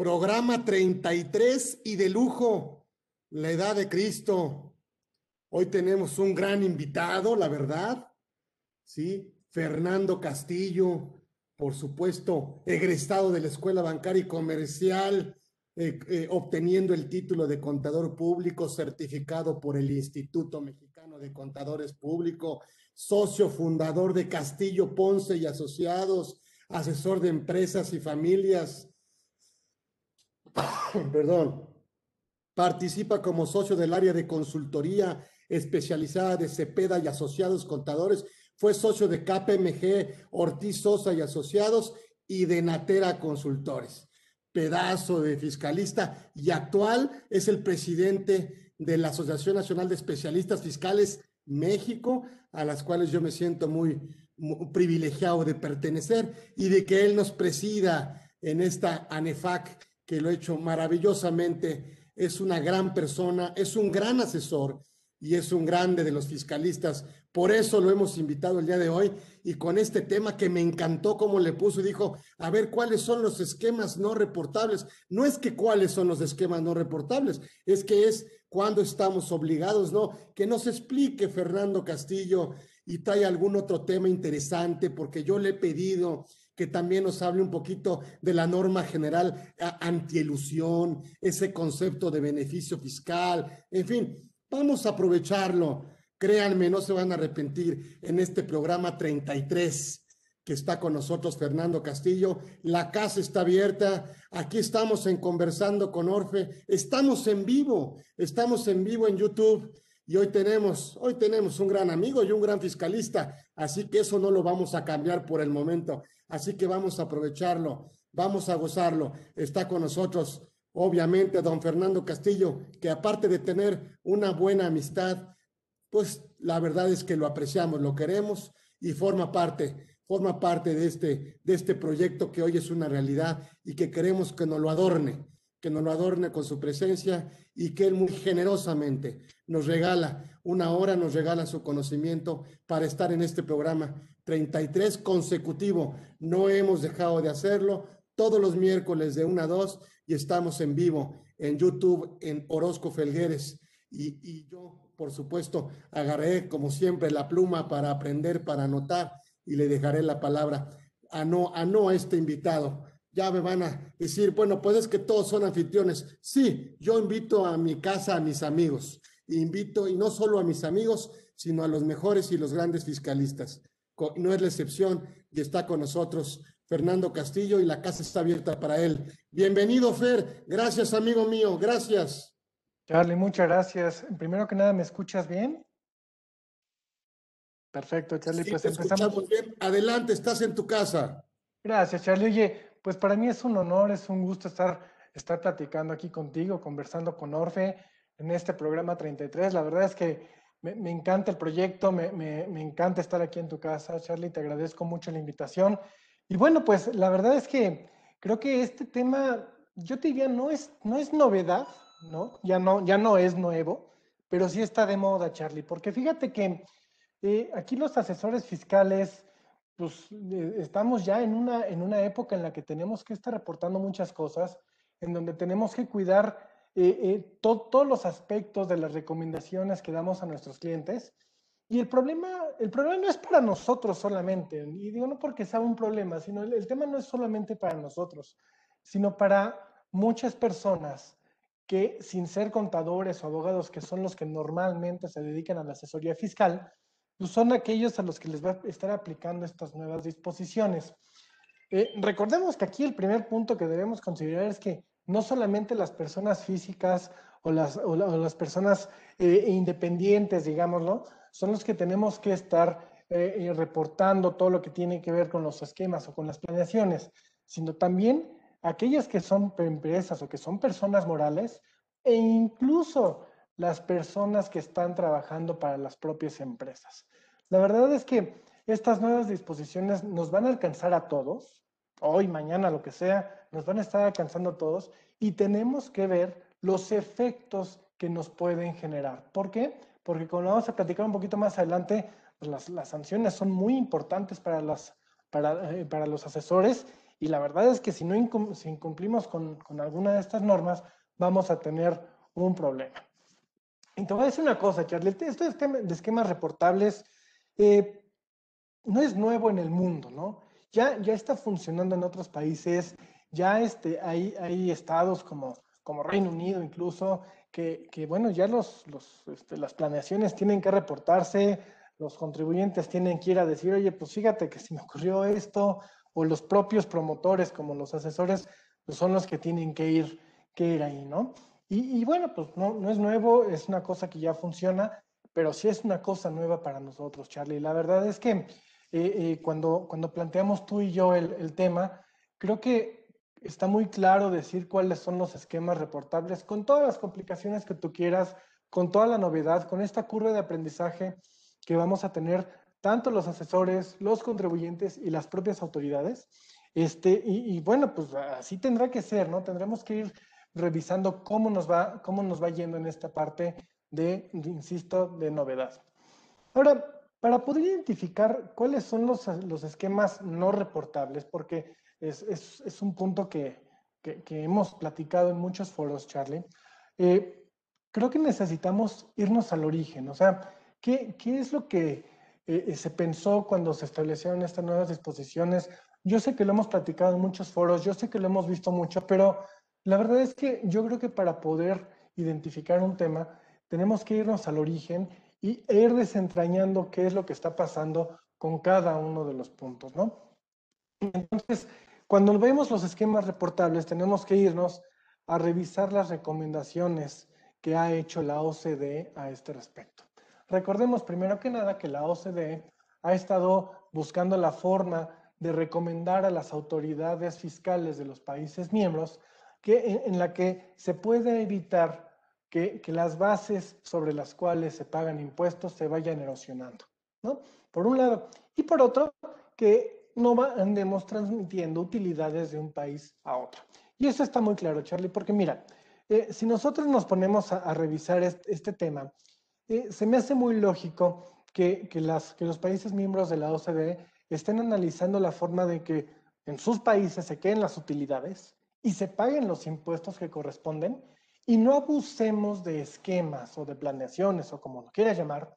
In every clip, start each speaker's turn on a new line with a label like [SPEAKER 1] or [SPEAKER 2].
[SPEAKER 1] Programa 33 y de lujo, la edad de Cristo. Hoy tenemos un gran invitado, la verdad, ¿sí? Fernando Castillo, por supuesto, egresado de la Escuela Bancaria y Comercial, eh, eh, obteniendo el título de contador público certificado por el Instituto Mexicano de Contadores Públicos, socio fundador de Castillo Ponce y Asociados, asesor de empresas y familias, perdón, participa como socio del área de consultoría especializada de Cepeda y Asociados Contadores, fue socio de KPMG, Ortiz Sosa y Asociados y de Natera Consultores. Pedazo de fiscalista y actual es el presidente de la Asociación Nacional de Especialistas Fiscales México, a las cuales yo me siento muy, muy privilegiado de pertenecer y de que él nos presida en esta ANEFAC que lo ha hecho maravillosamente. Es una gran persona, es un gran asesor y es un grande de los fiscalistas. Por eso lo hemos invitado el día de hoy y con este tema que me encantó como le puso y dijo, a ver cuáles son los esquemas no reportables. No es que cuáles son los esquemas no reportables, es que es cuando estamos obligados, ¿no? Que nos explique Fernando Castillo y trae algún otro tema interesante porque yo le he pedido que también nos hable un poquito de la norma general antielusión, ese concepto de beneficio fiscal, en fin, vamos a aprovecharlo. Créanme, no se van a arrepentir en este programa 33 que está con nosotros Fernando Castillo. La casa está abierta. Aquí estamos en Conversando con Orfe. Estamos en vivo. Estamos en vivo en YouTube. Y hoy tenemos, hoy tenemos un gran amigo y un gran fiscalista. Así que eso no lo vamos a cambiar por el momento. Así que vamos a aprovecharlo, vamos a gozarlo. Está con nosotros, obviamente, don Fernando Castillo, que aparte de tener una buena amistad, pues la verdad es que lo apreciamos, lo queremos y forma parte, forma parte de este, de este proyecto que hoy es una realidad y que queremos que nos lo adorne, que nos lo adorne con su presencia y que él muy generosamente nos regala una hora, nos regala su conocimiento para estar en este programa 33 consecutivo. No hemos dejado de hacerlo todos los miércoles de 1 a 2 y estamos en vivo en YouTube en Orozco Felgueres. Y, yo, por supuesto, agarré como siempre la pluma para aprender, para anotar y le dejaré la palabra a no a, no este invitado. Ya me van a decir, bueno, pues es que todos son anfitriones. Sí, yo invito a mi casa a mis amigos. Invito, y no solo a mis amigos, sino a los mejores y los grandes fiscalistas no es la excepción y está con nosotros Fernando Castillo y la casa está abierta para él. Bienvenido, Fer. Gracias, amigo mío. Gracias.
[SPEAKER 2] Charlie, muchas gracias. Primero que nada, ¿me escuchas bien? Perfecto, Charlie.
[SPEAKER 1] pues empezamos. Bien. Adelante, estás en tu casa.
[SPEAKER 2] Gracias, Charlie. Oye, pues para mí es un honor, es un gusto estar, estar platicando aquí contigo, conversando con Orfe en este programa 33. La verdad es que me, encanta el proyecto, me, encanta estar aquí en tu casa, Charlie, te agradezco mucho la invitación. Y bueno, pues la verdad es que creo que este tema, yo te diría, no es, no es novedad, ¿no? Ya, ¿no? ya no es nuevo, pero sí está de moda, Charlie, porque fíjate que eh, aquí los asesores fiscales, pues eh, estamos ya en una, en una época en la que tenemos que estar reportando muchas cosas, en donde tenemos que cuidar eh, eh, todos los aspectos de las recomendaciones que damos a nuestros clientes. Y el problema, el problema no es para nosotros solamente, y digo no porque sea un problema, sino el, tema no es solamente para nosotros, sino para muchas personas que sin ser contadores o abogados, que son los que normalmente se dedican a la asesoría fiscal, pues son aquellos a los que les va a estar aplicando estas nuevas disposiciones. Eh, recordemos que aquí el primer punto que debemos considerar es que no solamente las personas físicas o las, o las personas eh, independientes, digámoslo, son los que tenemos que estar eh, eh, reportando todo lo que tiene que ver con los esquemas o con las planeaciones, sino también aquellas que son empresas o que son personas morales e incluso las personas que están trabajando para las propias empresas. La verdad es que estas nuevas disposiciones nos van a alcanzar a todos, hoy, mañana, lo que sea, nos van a estar alcanzando todos y tenemos que ver los efectos que nos pueden generar. ¿Por qué? Porque como vamos a platicar un poquito más adelante, pues las, sanciones son muy importantes para, las, para, eh, para los asesores Y la verdad es que si no incumplimos con, con alguna de estas normas, vamos a tener un problema. Y te voy a decir una cosa, Charlie, esto de esquemas reportables eh, no es nuevo en el mundo, ¿no? Ya, ya está funcionando en otros países, ya este, hay, hay estados como, como Reino Unido incluso, que, que bueno, ya los, los, este, las planeaciones tienen que reportarse, los contribuyentes tienen que ir a decir, oye, pues fíjate que si me ocurrió esto, o los propios promotores como los asesores, pues son los que tienen que ir, que ir ahí, ¿no? Y, bueno, pues no, no es nuevo, es una cosa que ya funciona, pero sí es una cosa nueva para nosotros, Charlie. La verdad es que eh, eh, cuando, cuando planteamos tú y yo el, el, tema, creo que está muy claro decir cuáles son los esquemas reportables con todas las complicaciones que tú quieras, con toda la novedad, con esta curva de aprendizaje que vamos a tener tanto los asesores, los contribuyentes y las propias autoridades. Este, y, y bueno, pues así tendrá que ser, ¿no? Tendremos que ir revisando cómo nos va, cómo nos va yendo en esta parte de, insisto, de novedad. Ahora, para poder identificar cuáles son los, los esquemas no reportables, porque es, es, es un punto que, que, que, hemos platicado en muchos foros, Charlie, eh, creo que necesitamos irnos al origen, o sea, ¿qué, qué es lo que eh, se pensó cuando se establecieron estas nuevas disposiciones? Yo sé que lo hemos platicado en muchos foros, yo sé que lo hemos visto mucho, pero la verdad es que yo creo que para poder identificar un tema, tenemos que irnos al origen y ir desentrañando qué es lo que está pasando con cada uno de los puntos, ¿no? Entonces, cuando vemos los esquemas reportables, tenemos que irnos a revisar las recomendaciones que ha hecho la OCDE a este respecto. Recordemos primero que nada que la OCDE ha estado buscando la forma de recomendar a las autoridades fiscales de los países miembros que, en la que se puede evitar que, que, las bases sobre las cuales se pagan impuestos se vayan erosionando, ¿no? Por un lado. Y por otro, que no andemos transmitiendo utilidades de un país a otro. Y eso está muy claro, Charlie, porque mira, eh, si nosotros nos ponemos a, a revisar este, este tema, eh, se me hace muy lógico que, que, las, que los países miembros de la OCDE estén analizando la forma de que en sus países se queden las utilidades y se paguen los impuestos que corresponden y no abusemos de esquemas o de planeaciones o como lo quieras llamar,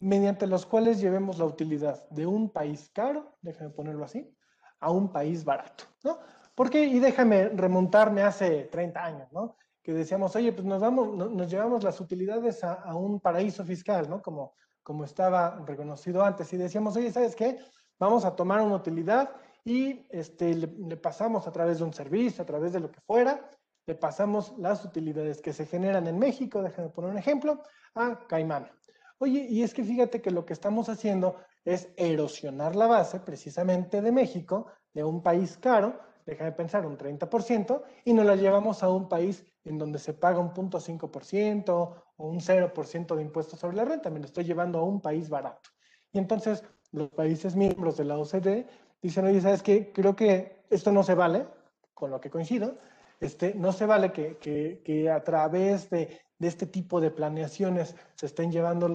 [SPEAKER 2] mediante los cuales llevemos la utilidad de un país caro, déjame ponerlo así, a un país barato, ¿no? Porque, y déjame remontarme hace 30 años, ¿no? Que decíamos, oye, pues nos, vamos, nos llevamos las utilidades a, a un paraíso fiscal, ¿no? Como, como estaba reconocido antes. Y decíamos, oye, ¿sabes qué? Vamos a tomar una utilidad y este, le, le, pasamos a través de un servicio, a través de lo que fuera, le pasamos las utilidades que se generan en México, déjame poner un ejemplo, a Caimán. Oye, y es que fíjate que lo que estamos haciendo es erosionar la base precisamente de México, de un país caro, déjame pensar, un 30%, y nos la llevamos a un país en donde se paga un 0.5% o un 0% de impuestos sobre la renta, me lo estoy llevando a un país barato. Y entonces los países miembros de la OCDE dicen, oye, ¿sabes qué? Creo que esto no se vale, con lo que coincido, este, no se vale que, a través de, este tipo de planeaciones se estén llevando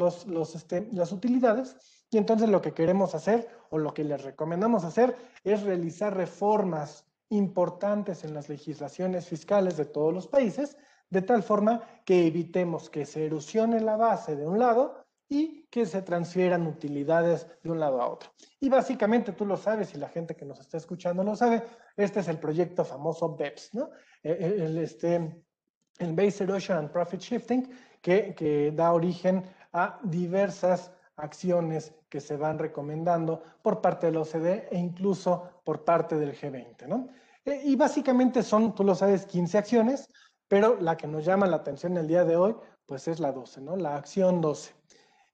[SPEAKER 2] este, las utilidades y entonces lo que queremos hacer o lo que les recomendamos hacer es realizar reformas importantes en las legislaciones fiscales de todos los países, de tal forma que evitemos que se erosione la base de un lado y que se transfieran utilidades de un lado a otro. Y básicamente tú lo sabes y la gente que nos está escuchando lo sabe, este es el proyecto famoso BEPS, ¿no? E, e, el, este, el Base Erosion and Profit Shifting, que, que da origen a diversas acciones que se van recomendando por parte del OCDE e incluso por parte del G20, ¿no? E, y básicamente son, tú lo sabes, 15 acciones, pero la que nos llama la atención el día de hoy, pues es la 12, ¿no? La acción 12.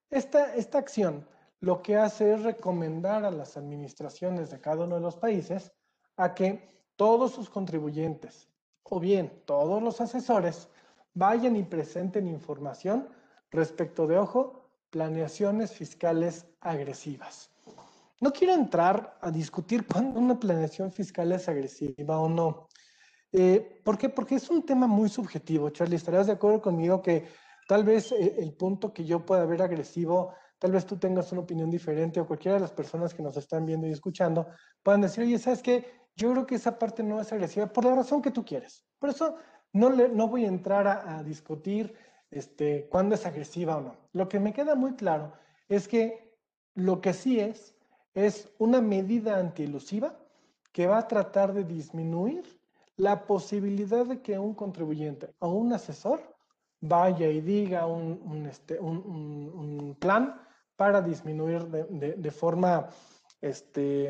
[SPEAKER 2] Esta, esta acción lo que hace es recomendar a las administraciones de cada uno de los países a que todos sus contribuyentes o bien todos los asesores vayan y presenten información respecto de, ojo, planeaciones fiscales agresivas. No quiero entrar a discutir cuándo una planeación fiscal es agresiva o no. Eh, ¿Por qué? Porque es un tema muy subjetivo, Charlie. ¿Estarás de acuerdo conmigo que Tal vez eh, el punto que yo pueda ver agresivo tal vez tú tengas una opinión diferente o cualquiera de las personas que nos están viendo y escuchando puedan decir, oye, ¿sabes qué? Yo creo que esa parte no es agresiva por la razón que tú quieres. Por eso no, le, no voy a entrar a, discutir este, cuándo es agresiva o no. Lo que me queda muy claro es que lo que sí es, es una medida antielusiva que va a tratar de disminuir la posibilidad de que un contribuyente o un asesor vaya y diga un, este, un, plan para disminuir de, forma este,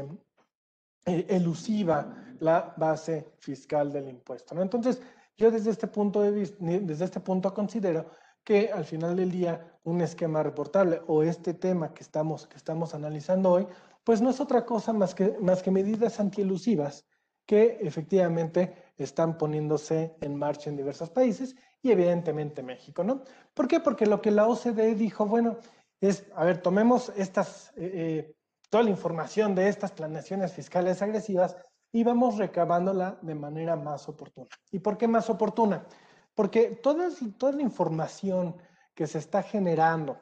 [SPEAKER 2] e, elusiva la base fiscal del impuesto. ¿no? Entonces, yo desde este punto de vista, desde este punto considero que al final del día un esquema reportable o este tema que estamos, que estamos analizando hoy, pues no es otra cosa más que, más que medidas antielusivas que efectivamente están poniéndose en marcha en diversos países y evidentemente México, ¿no? ¿Por qué? Porque lo que la OCDE dijo, bueno, es, a ver, tomemos estas, eh, eh, toda la información de estas planeaciones fiscales agresivas y vamos recabándola de manera más oportuna. ¿Y por qué más oportuna? Porque toda, toda la información que se está generando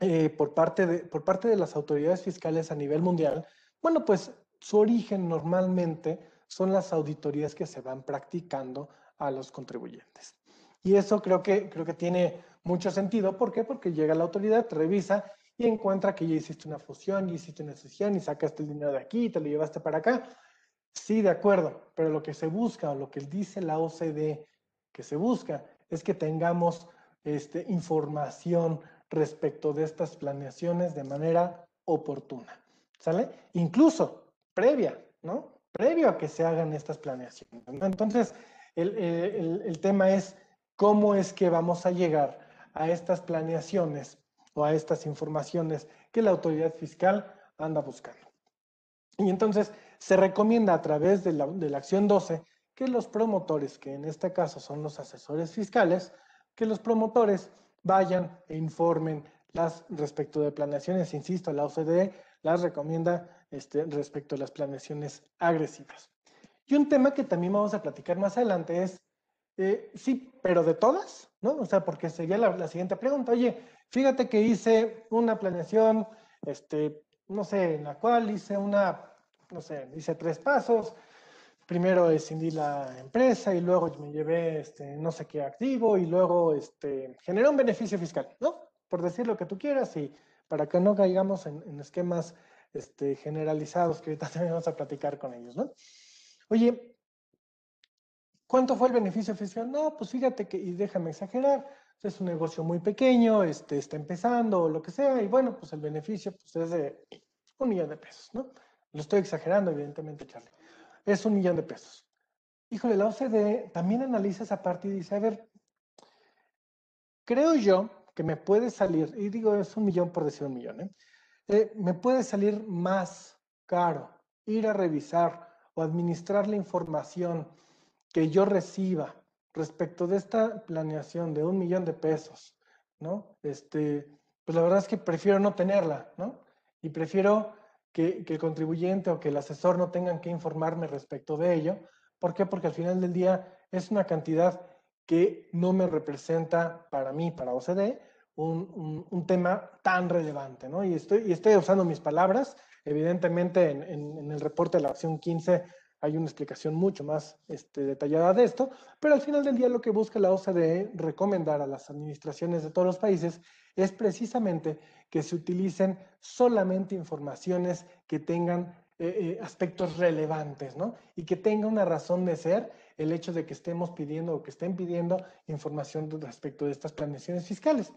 [SPEAKER 2] eh, por, parte de, por parte de las autoridades fiscales a nivel mundial, bueno, pues su origen normalmente son las auditorías que se van practicando a los contribuyentes. Y eso creo que, creo que tiene mucho sentido. ¿Por qué? Porque llega la autoridad, revisa y encuentra que ya hiciste una fusión, ya hiciste una sesión y sacaste el dinero de aquí y te lo llevaste para acá. Sí, de acuerdo, pero lo que se busca o lo que dice la OCDE que se busca es que tengamos este, información respecto de estas planeaciones de manera oportuna, ¿sale? Incluso previa, ¿no? Previo a que se hagan estas planeaciones. Entonces, el, el, el tema es cómo es que vamos a llegar a estas planeaciones o a estas informaciones que la autoridad fiscal anda buscando. Y entonces se recomienda a través de la, acción 12 que los promotores, que en este caso son los asesores fiscales, que los promotores vayan e informen las respecto de planeaciones, insisto, la OCDE las recomienda este, respecto a las planeaciones agresivas. Y un tema que también vamos a platicar más adelante es eh, sí, pero de todas, ¿no? O sea, porque sería la, siguiente pregunta. Oye, fíjate que hice una planeación, este, no sé, en la cual hice una, no sé, hice tres pasos. Primero escindí la empresa y luego me llevé, este, no sé qué activo y luego, este, generé un beneficio fiscal, ¿no? Por decir lo que tú quieras y para que no caigamos en, esquemas este, generalizados que ahorita también vamos a platicar con ellos, ¿no? Oye, ¿Cuánto fue el beneficio fiscal? No, pues fíjate que, y déjame exagerar, es un negocio muy pequeño, este, está empezando o lo que sea, y bueno, pues el beneficio pues, es de un millón de pesos, ¿no? Lo estoy exagerando, evidentemente, Charlie. Es un millón de pesos. Híjole, la OCDE también analiza esa parte y dice, a ver, creo yo que me puede salir, y digo, es un millón por decir un millón, ¿eh? Eh, me puede salir más caro ir a revisar o administrar la información que yo reciba respecto de esta planeación de un millón de pesos, ¿no? Este, pues la verdad es que prefiero no tenerla, ¿no? Y prefiero que, que, el contribuyente o que el asesor no tengan que informarme respecto de ello. ¿Por qué? Porque al final del día es una cantidad que no me representa para mí, para OCDE, un, un, tema tan relevante, ¿no? Y estoy, y estoy usando mis palabras, evidentemente en, en, en el reporte de la acción 15 hay una explicación mucho más este, detallada de esto, pero al final del día lo que busca la OCDE recomendar a las administraciones de todos los países es precisamente que se utilicen solamente informaciones que tengan eh, eh, aspectos relevantes, ¿no? Y que tenga una razón de ser el hecho de que estemos pidiendo o que estén pidiendo información respecto de estas planeaciones fiscales.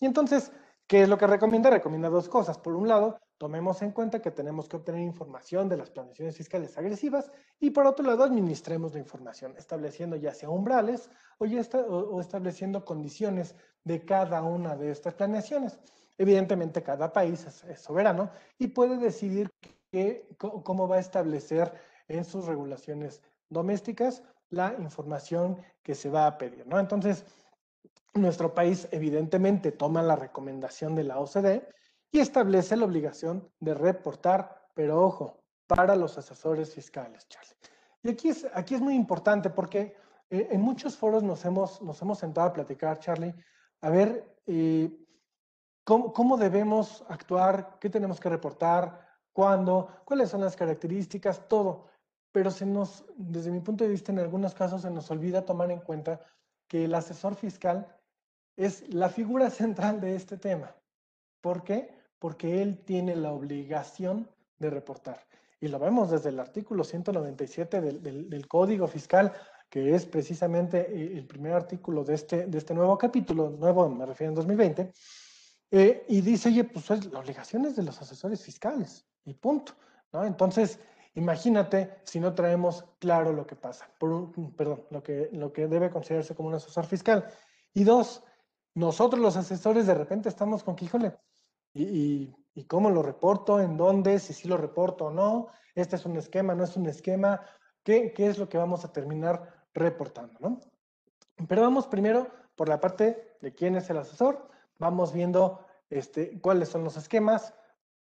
[SPEAKER 2] Y entonces, ¿qué es lo que recomienda? Recomienda dos cosas. Por un lado, Tomemos en cuenta que tenemos que obtener información de las planeaciones fiscales agresivas y por otro lado administremos la información, estableciendo ya sea umbrales o, ya o estableciendo condiciones de cada una de estas planeaciones. Evidentemente cada país es, soberano y puede decidir cómo va a establecer en sus regulaciones domésticas la información que se va a pedir. ¿no? Entonces, nuestro país evidentemente toma la recomendación de la OCDE y establece la obligación de reportar, pero ojo, para los asesores fiscales, Charlie. Y aquí es, aquí es muy importante porque eh, en muchos foros nos hemos, nos hemos sentado a platicar, Charlie, a ver, eh, cómo, cómo debemos actuar, qué tenemos que reportar, cuándo, cuáles son las características, todo. Pero se nos, desde mi punto de vista, en algunos casos se nos olvida tomar en cuenta que el asesor fiscal es la figura central de este tema. ¿Por qué? Porque él tiene la obligación de reportar. Y lo vemos desde el artículo 197 del, Código Fiscal, que es precisamente eh, el primer artículo de este, de este nuevo capítulo, nuevo me refiero en 2020, eh, y dice, oye, pues la obligación es de los asesores fiscales, y punto. ¿no? Entonces, imagínate si no traemos claro lo que pasa, por perdón, lo que, lo que debe considerarse como un asesor fiscal. Y dos, nosotros los asesores de repente estamos con que, híjole, y, cómo lo reporto, en dónde, si sí lo reporto o no, este es un esquema, no es un esquema, qué, qué es lo que vamos a terminar reportando, ¿no? Pero vamos primero por la parte de quién es el asesor, vamos viendo este, cuáles son los esquemas,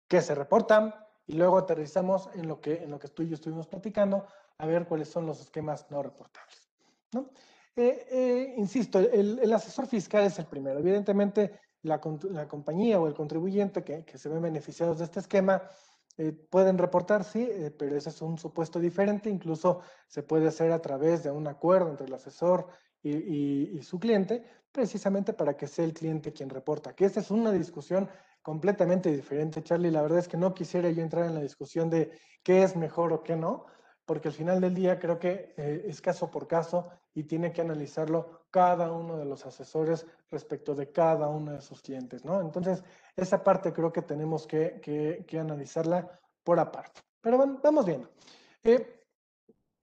[SPEAKER 2] qué se reportan, y luego aterrizamos en lo que, en lo que tú y yo estuvimos platicando, a ver cuáles son los esquemas no reportables. ¿no? Eh, eh, insisto, el, el, asesor fiscal es el primero. Evidentemente, la, compañía o el contribuyente que, se ven beneficiados de este esquema eh, pueden reportar, sí, eh, pero ese es un supuesto diferente. Incluso se puede hacer a través de un acuerdo entre el asesor y, su cliente, precisamente para que sea el cliente quien reporta. Que esta es una discusión completamente diferente, Charlie. La verdad es que no quisiera yo entrar en la discusión de qué es mejor o qué no, porque al final del día creo que eh, es caso por caso y tiene que analizarlo cada uno de los asesores respecto de cada uno de sus clientes, ¿no? Entonces, esa parte creo que tenemos que, analizarla por aparte. Pero vamos viendo. Eh,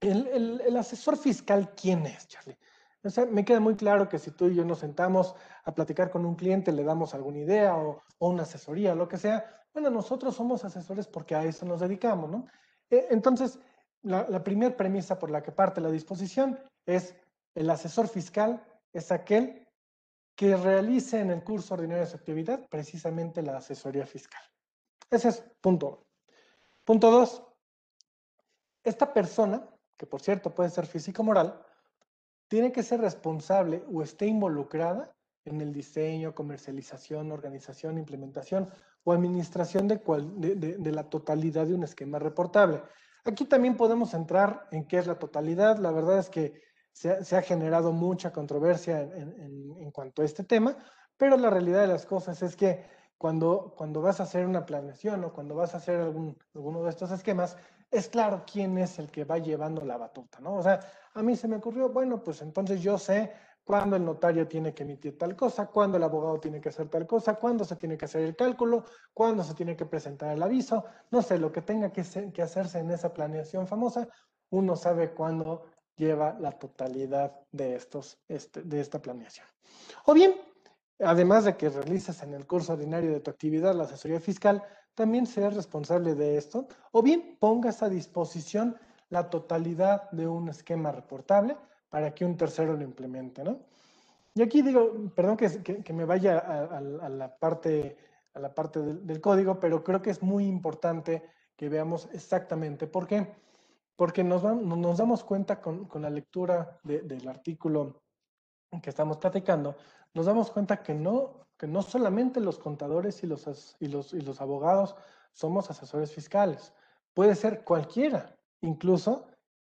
[SPEAKER 2] el, asesor fiscal, ¿quién es, Charlie? O sea, me queda muy claro que si tú y yo nos sentamos a platicar con un cliente, le damos alguna idea o, una asesoría, lo que sea, bueno, nosotros somos asesores porque a eso nos dedicamos, ¿no? Eh, entonces, la, primera premisa por la que parte la disposición es el asesor fiscal es aquel que realice en el curso ordinario de su actividad precisamente la asesoría fiscal. Ese es punto uno. Punto dos, esta persona, que por cierto puede ser físico-moral, tiene que ser responsable o esté involucrada en el diseño, comercialización, organización, implementación o administración de, de la totalidad de un esquema reportable. Aquí también podemos entrar en qué es la totalidad. La verdad es que se, ha generado mucha controversia en, cuanto a este tema, pero la realidad de las cosas es que cuando, cuando vas a hacer una planeación o cuando vas a hacer algún, alguno de estos esquemas, es claro quién es el que va llevando la batuta, ¿no? O sea, a mí se me ocurrió, bueno, pues entonces yo sé cuándo el notario tiene que emitir tal cosa, cuándo el abogado tiene que hacer tal cosa, cuándo se tiene que hacer el cálculo, cuándo se tiene que presentar el aviso, no sé, lo que tenga que, hacerse en esa planeación famosa, uno sabe cuándo lleva la totalidad de, estos, este, de esta planeación. O bien, además de que realices en el curso ordinario de tu actividad la asesoría fiscal, también seas responsable de esto, o bien pongas a disposición la totalidad de un esquema reportable para que un tercero lo implemente, ¿no? Y aquí digo, perdón que, me vaya a, la parte, a la parte del, código, pero creo que es muy importante que veamos exactamente por qué. Porque nos, nos damos cuenta con, la lectura del artículo que estamos platicando, nos damos cuenta que no, que no solamente los contadores y los, y, los, y los abogados somos asesores fiscales, puede ser cualquiera, incluso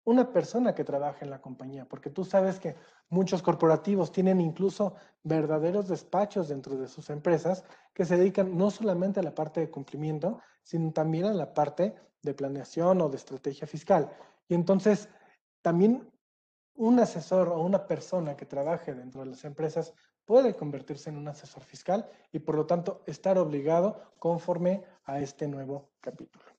[SPEAKER 2] una persona que trabaja en la compañía, porque tú sabes que muchos corporativos tienen incluso verdaderos despachos dentro de sus empresas que se dedican no solamente a la parte de cumplimiento, sino también a la parte de planeación o de estrategia fiscal. Y entonces, también un asesor o una persona que trabaje dentro de las empresas puede convertirse en un asesor fiscal y por lo tanto estar obligado conforme a este nuevo capítulo.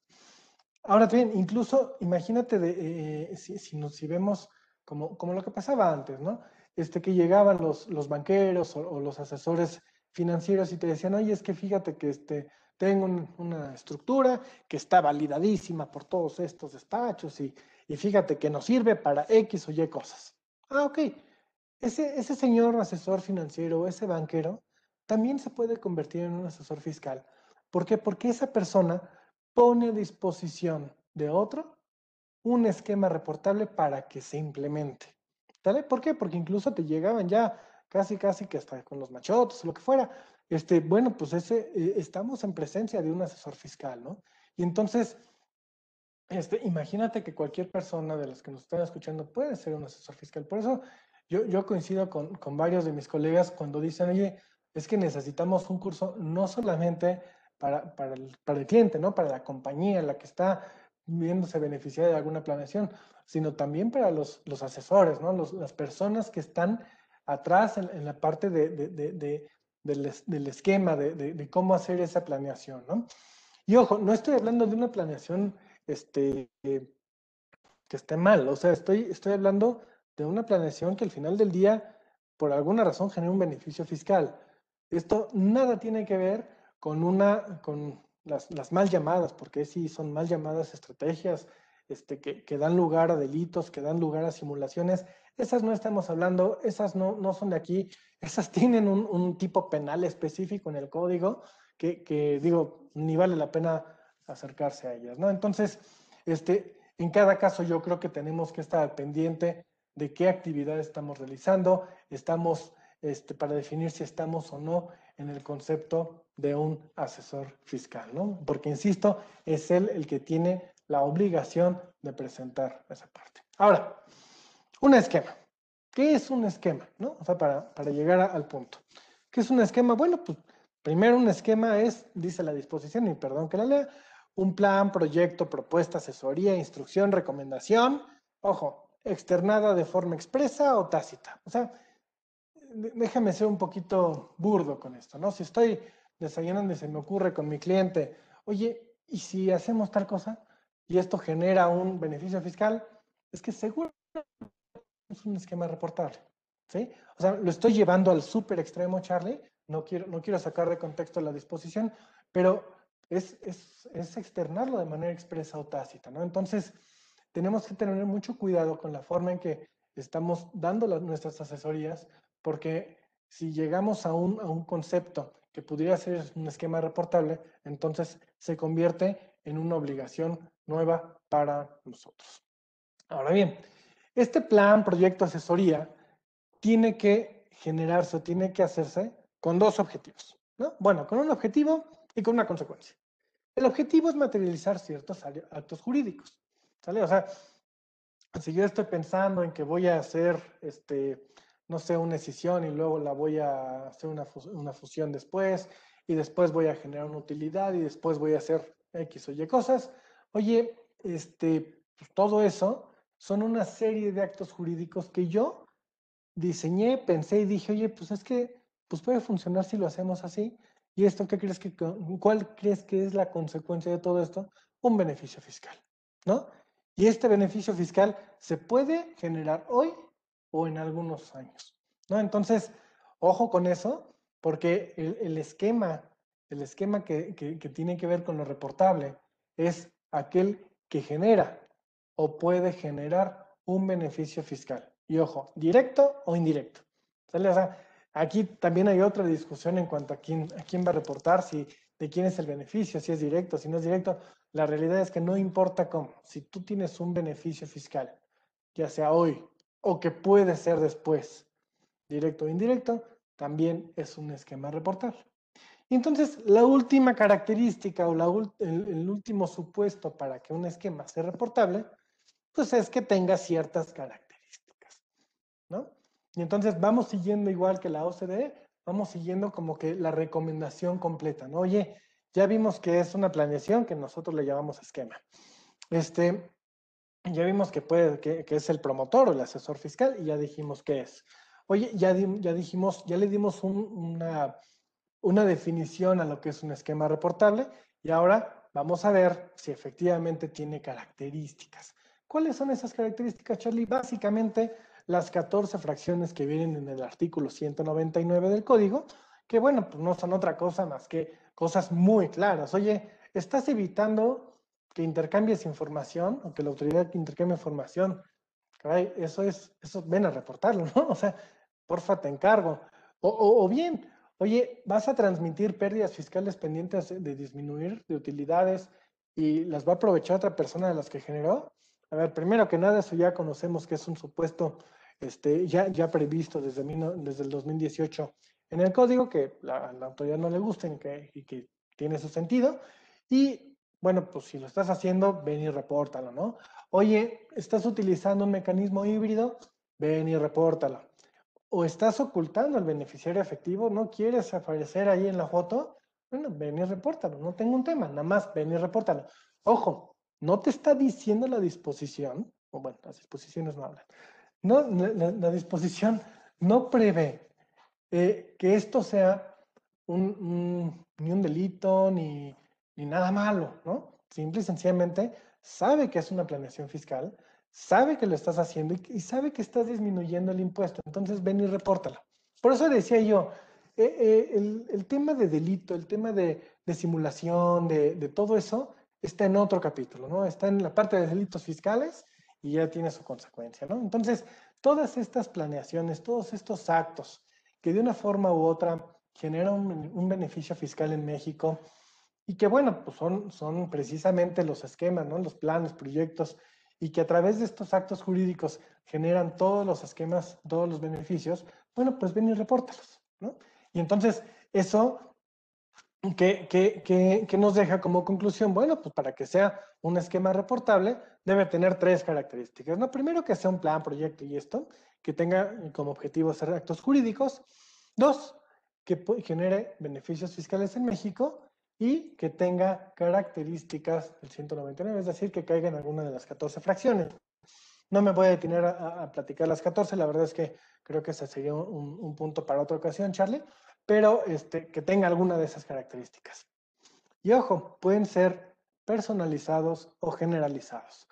[SPEAKER 2] Ahora bien, incluso imagínate eh, si, si, vemos como, como, lo que pasaba antes, ¿no? Este, que llegaban los, los banqueros o, los asesores financieros y te decían, oye, es que fíjate que este, tengo una estructura que está validadísima por todos estos despachos y, y, fíjate que nos sirve para X o Y cosas. Ah, ok. Ese, ese señor asesor financiero, ese banquero, también se puede convertir en un asesor fiscal. ¿Por qué? Porque esa persona pone a disposición de otro un esquema reportable para que se implemente. ¿Vale? ¿Por qué? Porque incluso te llegaban ya casi, casi que hasta con los machotes lo que fuera. este, bueno, pues ese, eh, estamos en presencia de un asesor fiscal, ¿no? Y entonces, este, imagínate que cualquier persona de las que nos están escuchando puede ser un asesor fiscal. Por eso yo, yo coincido con, con varios de mis colegas cuando dicen, oye, es que necesitamos un curso no solamente para, para, el, para el cliente, ¿no? Para la compañía, la que está viéndose beneficiada de alguna planeación, sino también para los, los asesores, ¿no? Los, las personas que están atrás en, en la parte de, de, de, del, del, esquema, de, cómo hacer esa planeación, ¿no? Y ojo, no estoy hablando de una planeación este, que esté mal, o sea, estoy, estoy hablando de una planeación que al final del día, por alguna razón, genera un beneficio fiscal. Esto nada tiene que ver con una, con las, las mal llamadas, porque sí son mal llamadas estrategias este, que, que, dan lugar a delitos, que dan lugar a simulaciones. Esas no estamos hablando, esas no, no son de aquí, esas tienen un, un tipo penal específico en el código que, que, digo, ni vale la pena acercarse a ellas, ¿no? Entonces, este, en cada caso yo creo que tenemos que estar pendiente de qué actividad estamos realizando, estamos, este, para definir si estamos o no en el concepto de un asesor fiscal, ¿no? Porque, insisto, es él el que tiene la obligación de presentar esa parte. Ahora, un esquema. ¿Qué es un esquema? ¿no? O sea, para, para llegar a, al punto. ¿Qué es un esquema? Bueno, pues primero un esquema es, dice la disposición, y perdón que la lea, un plan, proyecto, propuesta, asesoría, instrucción, recomendación, ojo, externada de forma expresa o tácita. O sea, déjame ser un poquito burdo con esto, ¿no? Si estoy desayunando y se me ocurre con mi cliente, oye, ¿y si hacemos tal cosa y esto genera un beneficio fiscal? Es que seguro es un esquema reportable, ¿sí? O sea, lo estoy llevando al súper extremo, Charlie, no quiero, no quiero sacar de contexto la disposición, pero es, es, es externarlo de manera expresa o tácita, ¿no? Entonces, tenemos que tener mucho cuidado con la forma en que estamos dando nuestras asesorías, porque si llegamos a un, a un concepto que pudiera ser un esquema reportable, entonces se convierte en una obligación nueva para nosotros. Ahora bien, este plan, proyecto, asesoría, tiene que generarse, tiene que hacerse con dos objetivos. ¿no? Bueno, con un objetivo y con una consecuencia. El objetivo es materializar ciertos actos jurídicos. ¿sale? O sea, si yo estoy pensando en que voy a hacer este, no sé, una escisión y luego la voy a hacer una, una fusión después y después voy a generar una utilidad y después voy a hacer X o Y cosas. Oye, este, pues todo eso son una serie de actos jurídicos que yo diseñé, pensé y dije, oye, pues es que pues puede funcionar si lo hacemos así. ¿Y esto qué crees que, cuál crees que es la consecuencia de todo esto? Un beneficio fiscal, ¿no? Y este beneficio fiscal se puede generar hoy o en algunos años. ¿no? Entonces, ojo con eso, porque el, esquema, el esquema que, que, tiene que ver con lo reportable es aquel que genera o puede generar un beneficio fiscal. Y ojo, directo o indirecto. ¿Sale? Aquí también hay otra discusión en cuanto a quién, a quién va a reportar, si de quién es el beneficio, si es directo, si no es directo. La realidad es que no importa cómo. Si tú tienes un beneficio fiscal, ya sea hoy o que puede ser después, directo o indirecto, también es un esquema reportable. Entonces, la última característica o el, último supuesto para que un esquema sea reportable, pues es que tenga ciertas características, ¿no? Y entonces vamos siguiendo igual que la OCDE, vamos siguiendo como que la recomendación completa, ¿no? Oye, ya vimos que es una planeación que nosotros le llamamos esquema. Este, ya vimos que, puede, que, que, es el promotor o el asesor fiscal y ya dijimos qué es. Oye, ya, di, ya dijimos, ya le dimos un, una, una definición a lo que es un esquema reportable y ahora vamos a ver si efectivamente tiene características. ¿Cuáles son esas características, Charlie? Básicamente las 14 fracciones que vienen en el artículo 199 del código, que bueno, pues no son otra cosa más que cosas muy claras. Oye, estás evitando que intercambies información o que la autoridad intercambie información, caray, eso es, eso ven a reportarlo, ¿no? O sea, porfa, te encargo. O, o, o bien, oye, vas a transmitir pérdidas fiscales pendientes de disminuir de utilidades y las va a aprovechar otra persona de las que generó. A ver, primero que nada, eso ya conocemos que es un supuesto este, ya, ya previsto desde, desde el 2018 en el código que la, la autoridad no le guste y que, y que tiene su sentido. Y bueno, pues si lo estás haciendo, ven y repórtalo, ¿no? Oye, ¿estás utilizando un mecanismo híbrido? Ven y repórtalo. O estás ocultando al beneficiario efectivo, no quieres aparecer ahí en la foto, bueno, ven y repórtalo, no tengo un tema, nada más ven y repórtalo. Ojo, no te está diciendo la disposición, o bueno, las disposiciones no hablan, no, la, disposición no prevé eh, que esto sea ni un delito ni, ni nada malo, ¿no? Simple y sencillamente sabe que es una planeación fiscal, sabe que lo estás haciendo y, sabe que estás disminuyendo el impuesto. Entonces ven y repórtalo. Por eso decía yo, eh, eh, el, el, tema de delito, el tema de, de simulación, de, de, todo eso, está en otro capítulo, ¿no? Está en la parte de delitos fiscales y ya tiene su consecuencia, ¿no? Entonces, todas estas planeaciones, todos estos actos que de una forma u otra generan un, un beneficio fiscal en México y que, bueno, pues son, son precisamente los esquemas, ¿no? Los planes, proyectos y que a través de estos actos jurídicos generan todos los esquemas, todos los beneficios, bueno, pues ven y repórtalos, ¿no? Y entonces, eso, ¿qué, qué, qué, qué nos deja como conclusión? Bueno, pues para que sea un esquema reportable, debe tener tres características, ¿no? Primero, que sea un plan, proyecto y esto, que tenga como objetivo ser actos jurídicos. Dos, que genere beneficios fiscales en México y que tenga características del 199, es decir, que caiga en alguna de las 14 fracciones. No me voy a detener a, platicar las 14, la verdad es que creo que ese sería un, punto para otra ocasión, Charlie, pero este, que tenga alguna de esas características. Y ojo, pueden ser personalizados o generalizados.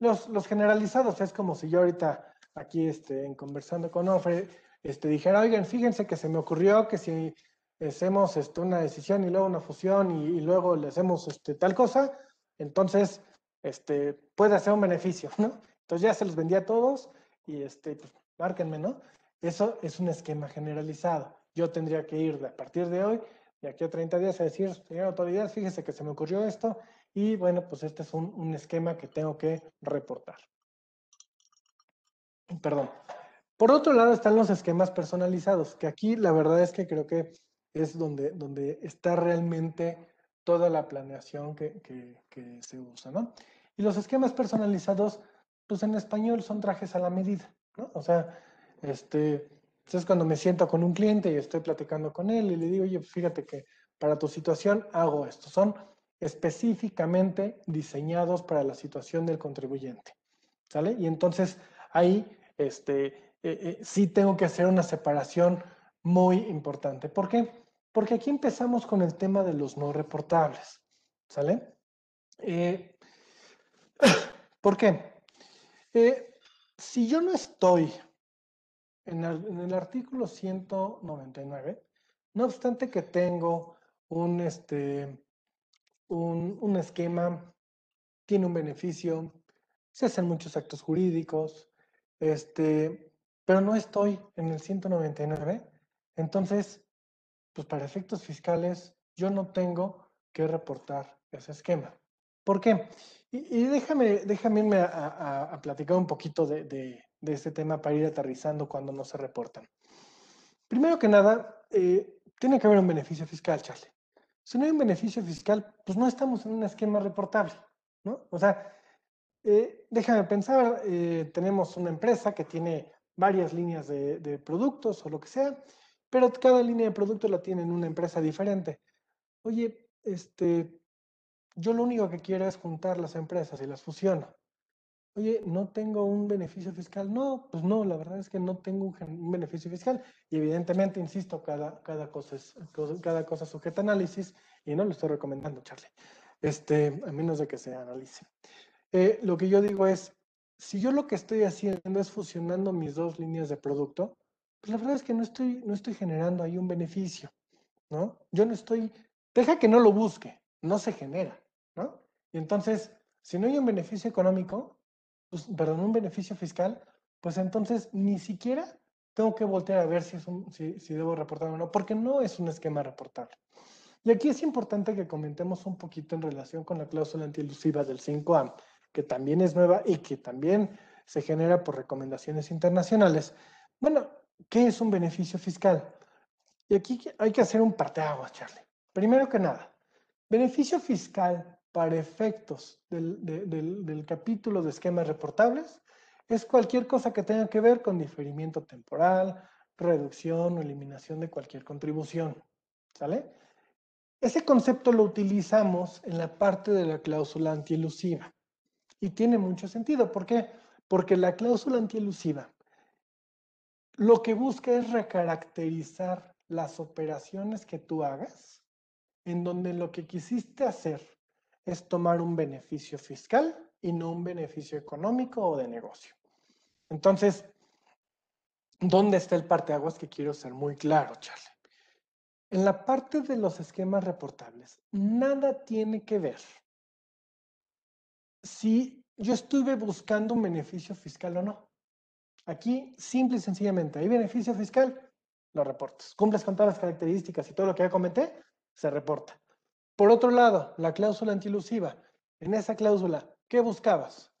[SPEAKER 2] Los, los generalizados es como si yo ahorita aquí este, en conversando con Ofre, este, dijera, oigan, fíjense que se me ocurrió que si hacemos este, una decisión y luego una fusión y, luego le hacemos este, tal cosa, entonces este, puede hacer un beneficio, ¿no? Entonces ya se los vendía a todos y este, pues, márquenme, ¿no? Eso es un esquema generalizado. Yo tendría que ir a partir de hoy, de aquí a 30 días, a decir, señor autoridad, fíjese que se me ocurrió esto y bueno, pues este es un, un esquema que tengo que reportar. Perdón. Por otro lado están los esquemas personalizados, que aquí la verdad es que creo que es donde, donde está realmente toda la planeación que, que, se usa, ¿no? Y los esquemas personalizados, pues en español son trajes a la medida, ¿no? O sea, este, es cuando me siento con un cliente y estoy platicando con él y le digo, oye, fíjate que para tu situación hago esto. Son específicamente diseñados para la situación del contribuyente, ¿sale? Y entonces ahí, este, eh, eh, sí tengo que hacer una separación muy importante. ¿Por qué? Porque aquí empezamos con el tema de los no reportables. ¿Sale? Eh, ¿Por qué? Eh, si yo no estoy en el, artículo 199, no obstante que tengo un, este, un, un esquema, tiene un beneficio, se hacen muchos actos jurídicos, este, pero no estoy en el 199, entonces, pues para efectos fiscales, yo no tengo que reportar ese esquema. ¿Por qué? Y, déjame, déjame irme a, platicar un poquito de, de, este tema para ir aterrizando cuando no se reportan. Primero que nada, eh, tiene que haber un beneficio fiscal, Charlie. Si no hay un beneficio fiscal, pues no estamos en un esquema reportable, ¿no? O sea, eh, déjame pensar, eh, tenemos una empresa que tiene varias líneas de, de, productos o lo que sea, pero cada línea de producto la tiene en una empresa diferente. Oye, este, yo lo único que quiero es juntar las empresas y las fusiono. Oye, ¿no tengo un beneficio fiscal? No, pues no, la verdad es que no tengo un, beneficio fiscal. Y evidentemente, insisto, cada, cada, cosa es, cada cosa sujeta a análisis y no lo estoy recomendando, Charlie, este, a menos de que se analice. Eh, lo que yo digo es, si yo lo que estoy haciendo es fusionando mis dos líneas de producto, pues la verdad es que no estoy, no estoy generando ahí un beneficio, ¿no? Yo no estoy, deja que no lo busque, no se genera, ¿no? Y entonces, si no hay un beneficio económico, pues, perdón, un beneficio fiscal, pues entonces ni siquiera tengo que voltear a ver si, es un, si, si debo reportar o no, porque no es un esquema reportable. Y aquí es importante que comentemos un poquito en relación con la cláusula antielusiva del 5A, que también es nueva y que también se genera por recomendaciones internacionales. Bueno, ¿Qué es un beneficio fiscal? Y aquí hay que hacer un parteaguas, Charlie. Primero que nada, beneficio fiscal para efectos del, del capítulo de esquemas reportables es cualquier cosa que tenga que ver con diferimiento temporal, reducción o eliminación de cualquier contribución. ¿Sale? Ese concepto lo utilizamos en la parte de la cláusula antielusiva y tiene mucho sentido. ¿Por qué? Porque la cláusula antielusiva lo que busca es recaracterizar las operaciones que tú hagas en donde lo que quisiste hacer es tomar un beneficio fiscal y no un beneficio económico o de negocio. Entonces, ¿dónde está el parteaguas que quiero ser muy claro, Charlie? En la parte de los esquemas reportables, nada tiene que ver si yo estuve buscando un beneficio fiscal o no. Aquí, simple y sencillamente, hay beneficio fiscal, lo reportas. Cumples con todas las características y todo lo que ya comenté, se reporta. Por otro lado, la cláusula antilusiva. En esa cláusula, ¿qué buscabas?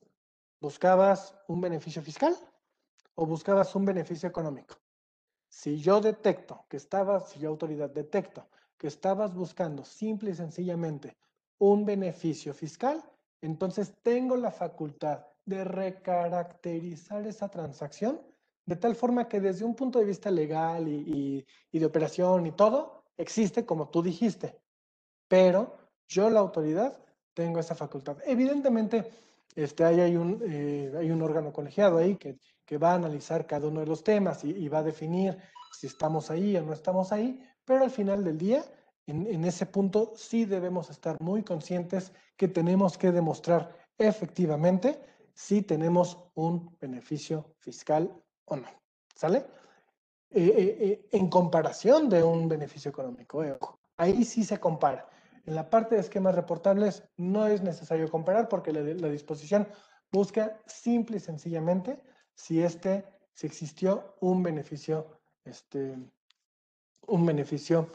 [SPEAKER 2] ¿Buscabas un beneficio fiscal o buscabas un beneficio económico? Si yo detecto que estabas, si yo autoridad detecto que estabas buscando simple y sencillamente un beneficio fiscal, entonces tengo la facultad de recaracterizar esa transacción de tal forma que desde un punto de vista legal y, de operación y todo, existe como tú dijiste. Pero yo, la autoridad, tengo esa facultad. Evidentemente, este, hay, un, eh, hay un órgano colegiado ahí que, que, va a analizar cada uno de los temas y, va a definir si estamos ahí o no estamos ahí, pero al final del día, en ese punto sí debemos estar muy conscientes que tenemos que demostrar efectivamente si tenemos un beneficio fiscal o no. ¿Sale? Eh, eh, eh, en comparación de un beneficio económico. ahí sí se compara. En la parte de esquemas reportables no es necesario comparar porque la, disposición busca simple y sencillamente si este, si existió un beneficio, este, un beneficio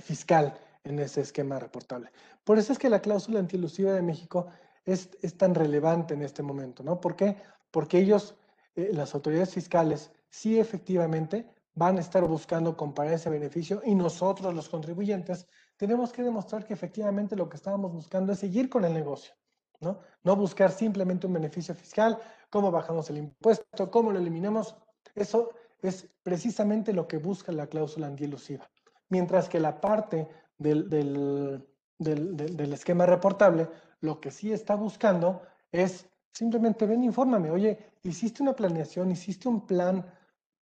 [SPEAKER 2] fiscal en ese esquema reportable. Por eso es que la cláusula antielusiva de México es, es, tan relevante en este momento, ¿no? ¿Por qué? Porque ellos eh, las autoridades fiscales sí efectivamente van a estar buscando comparar ese beneficio y nosotros los contribuyentes tenemos que demostrar que efectivamente lo que estábamos buscando es seguir con el negocio, ¿no? No buscar simplemente un beneficio fiscal, cómo bajamos el impuesto, cómo lo eliminamos. Eso es precisamente lo que busca la cláusula antielusiva. Mientras que la parte del, del, del esquema reportable, lo que sí está buscando es Simplemente ven, infórmame, oye, hiciste una planeación, hiciste un plan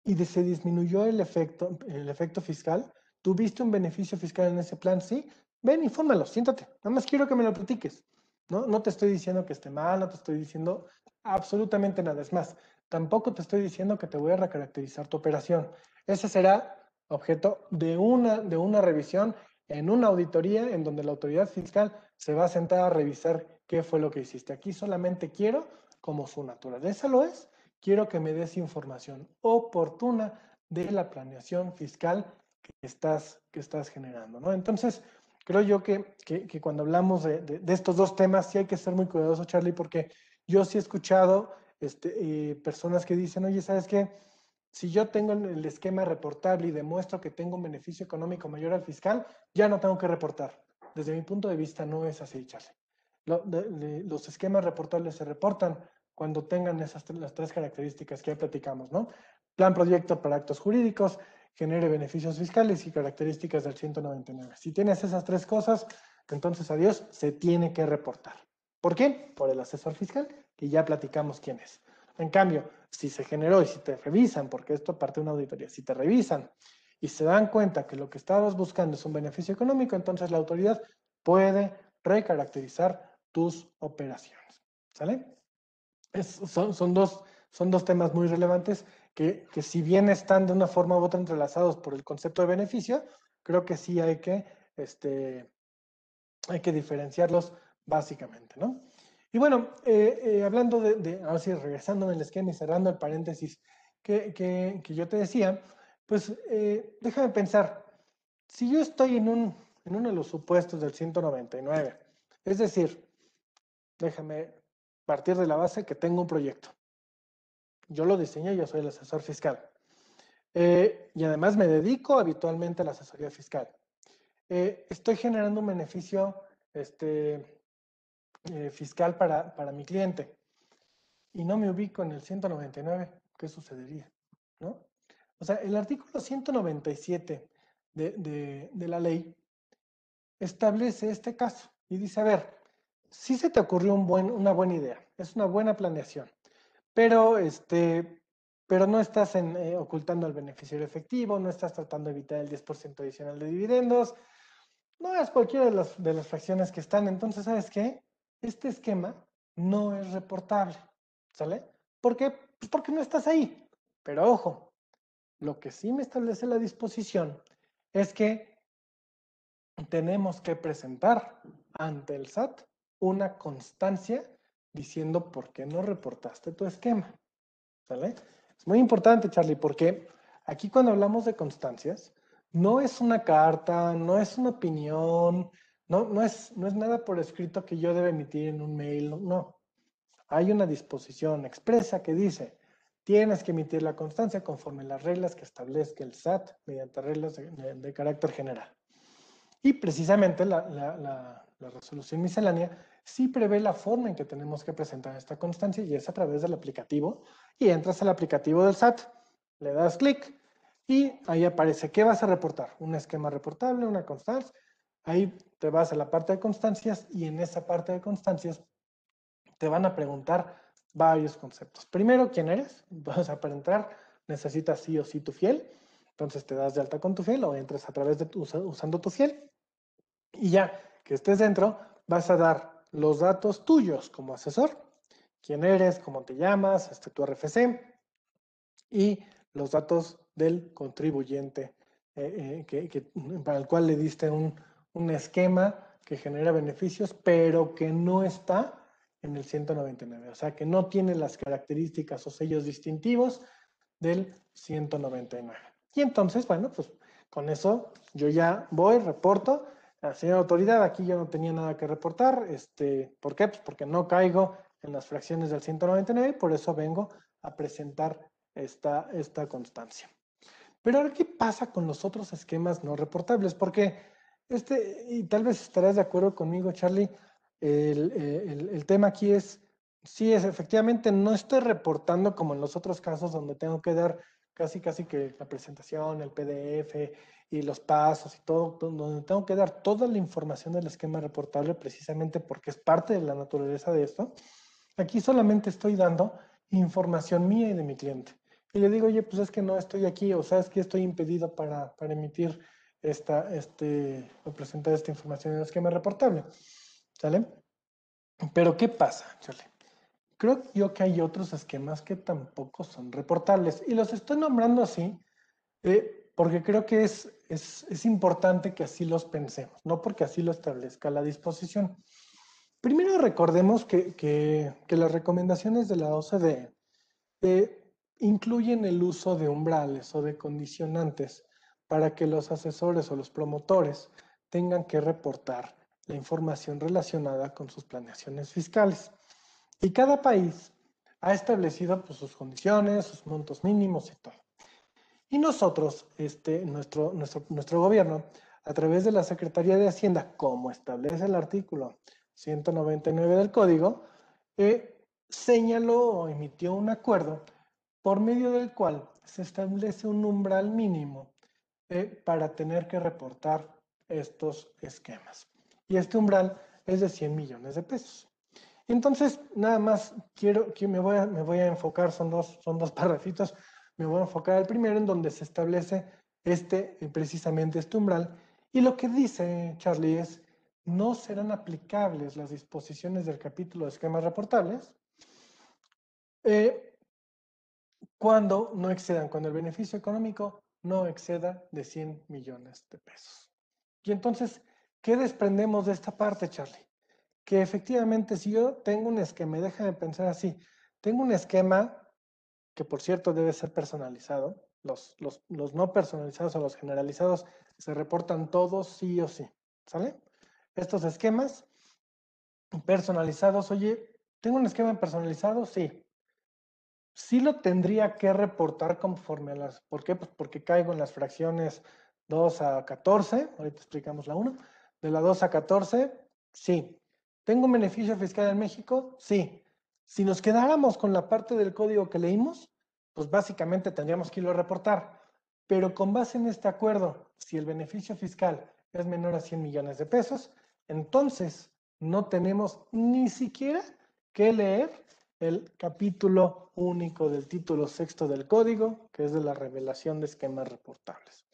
[SPEAKER 2] y se disminuyó el efecto, el efecto fiscal, tuviste un beneficio fiscal en ese plan, sí, ven, infórmalo, siéntate, nada más quiero que me lo platiques. ¿no? no te estoy diciendo que esté mal, no te estoy diciendo absolutamente nada. Es más, tampoco te estoy diciendo que te voy a recaracterizar tu operación. Ese será objeto de una, de una revisión en una auditoría en donde la autoridad fiscal se va a sentar a revisar qué fue lo que hiciste. Aquí solamente quiero, como su naturaleza lo es, quiero que me des información oportuna de la planeación fiscal que estás, que estás generando. ¿no? Entonces, creo yo que, que, cuando hablamos de, estos dos temas, sí hay que ser muy cuidadoso, Charlie, porque yo sí he escuchado este, eh, personas que dicen, oye, ¿sabes qué? Si yo tengo el esquema reportable y demuestro que tengo un beneficio económico mayor al fiscal, ya no tengo que reportar. Desde mi punto de vista no es así, Charlie los esquemas reportables se reportan cuando tengan esas las tres características que ya platicamos, ¿no? Plan proyecto para actos jurídicos, genere beneficios fiscales y características del 199. Si tienes esas tres cosas, entonces adiós, se tiene que reportar. ¿Por qué? Por el asesor fiscal, que ya platicamos quién es. En cambio, si se generó y si te revisan, porque esto parte de una auditoría, si te revisan y se dan cuenta que lo que estabas buscando es un beneficio económico, entonces la autoridad puede recaracterizar tus operaciones. ¿Sale? son, son, dos, son dos temas muy relevantes que, que, si bien están de una forma u otra entrelazados por el concepto de beneficio, creo que sí hay que, este, hay que diferenciarlos básicamente, ¿no? Y bueno, eh, eh, hablando de, ahora sí, regresando en el esquema y cerrando el paréntesis que, que, yo te decía, pues eh, déjame pensar, si yo estoy en, un, en uno de los supuestos del 199, es decir, déjame partir de la base que tengo un proyecto. Yo lo diseño, yo soy el asesor fiscal. Eh, y además me dedico habitualmente a la asesoría fiscal. Eh, estoy generando un beneficio este, eh, fiscal para, para, mi cliente y no me ubico en el 199, ¿qué sucedería? ¿No? O sea, el artículo 197 de, de, de la ley establece este caso y dice, a ver, si se te ocurrió un buen, una buena idea, es una buena planeación, pero, este, pero no estás en, eh, ocultando el beneficiario efectivo, no estás tratando de evitar el 10% adicional de dividendos, no es cualquiera de las, de las fracciones que están. Entonces, ¿sabes qué? Este esquema no es reportable, ¿sale? ¿Por qué? Pues porque no estás ahí. Pero ojo, lo que sí me establece la disposición es que tenemos que presentar ante el SAT una constancia diciendo por qué no reportaste tu esquema. ¿Sale? Es muy importante, Charlie, porque aquí cuando hablamos de constancias, no es una carta, no es una opinión, no, no, es, no es nada por escrito que yo deba emitir en un mail, no. Hay una disposición expresa que dice, tienes que emitir la constancia conforme las reglas que establezca el SAT mediante reglas de, carácter general. Y precisamente la, la, la resolución miscelánea sí prevé la forma en que tenemos que presentar esta constancia y es a través del aplicativo. Y entras al aplicativo del SAT, le das clic y ahí aparece qué vas a reportar. Un esquema reportable, una constancia. Ahí te vas a la parte de constancias y en esa parte de constancias te van a preguntar varios conceptos. Primero, ¿quién eres? Vas a para entrar necesitas sí o sí tu fiel. Entonces te das de alta con tu fiel o entras a través de tu, usando tu fiel. Y ya que estés dentro, vas a dar los datos tuyos como asesor, quién eres, cómo te llamas, este, tu RFC y los datos del contribuyente eh, eh, que, para el cual le diste un, un, esquema que genera beneficios, pero que no está en el 199, o sea, que no tiene las características o sellos distintivos del 199. Y entonces, bueno, pues con eso yo ya voy, reporto señora autoridad, aquí yo no tenía nada que reportar. Este, ¿Por qué? Pues porque no caigo en las fracciones del 199 por eso vengo a presentar esta, esta constancia. Pero ahora, ¿qué pasa con los otros esquemas no reportables? Porque este, y tal vez estarás de acuerdo conmigo, Charlie, el, el, el tema aquí es, sí, es efectivamente, no estoy reportando como en los otros casos donde tengo que dar casi, casi que la presentación, el PDF, y los pasos y todo, donde tengo que dar toda la información del esquema reportable precisamente porque es parte de la naturaleza de esto. Aquí solamente estoy dando información mía y de mi cliente. Y le digo, oye, pues es que no estoy aquí, o sea, es que estoy impedido para, para emitir esta, este, o presentar esta información en el esquema reportable. ¿Sale? Pero, ¿qué pasa, Charlie? Creo yo que hay otros esquemas que tampoco son reportables. Y los estoy nombrando así eh, porque creo que es, es, es, importante que así los pensemos, no porque así lo establezca la disposición. Primero recordemos que, que, que las recomendaciones de la OCDE eh, incluyen el uso de umbrales o de condicionantes para que los asesores o los promotores tengan que reportar la información relacionada con sus planeaciones fiscales. Y cada país ha establecido pues, sus condiciones, sus montos mínimos y todo. Y nosotros, este, nuestro, nuestro, nuestro gobierno, a través de la Secretaría de Hacienda, como establece el artículo 199 del código, eh, señaló o emitió un acuerdo por medio del cual se establece un umbral mínimo eh, para tener que reportar estos esquemas. Y este umbral es de 100 millones de pesos. Entonces, nada más quiero que me voy a, me voy a enfocar, son dos, son dos parrafitos me voy a enfocar al primero en donde se establece este, eh, precisamente este umbral. Y lo que dice Charlie es, no serán aplicables las disposiciones del capítulo de esquemas reportables eh, cuando no excedan, cuando el beneficio económico no exceda de 100 millones de pesos. Y entonces, ¿qué desprendemos de esta parte, Charlie? Que efectivamente, si yo tengo un esquema, déjame pensar así, tengo un esquema que por cierto debe ser personalizado. Los, los, los, no personalizados o los generalizados se reportan todos sí o sí. ¿Sale? Estos esquemas personalizados, oye, ¿tengo un esquema personalizado? Sí. Sí lo tendría que reportar conforme a las... ¿Por qué? Pues porque caigo en las fracciones 2 a 14, ahorita explicamos la 1, de la 2 a 14, sí. ¿Tengo un beneficio fiscal en México? Sí. Si nos quedáramos con la parte del código que leímos, pues básicamente tendríamos que irlo a reportar. Pero con base en este acuerdo, si el beneficio fiscal es menor a 100 millones de pesos, entonces no tenemos ni siquiera que leer el capítulo único del título sexto del código, que es de la revelación de esquemas reportables.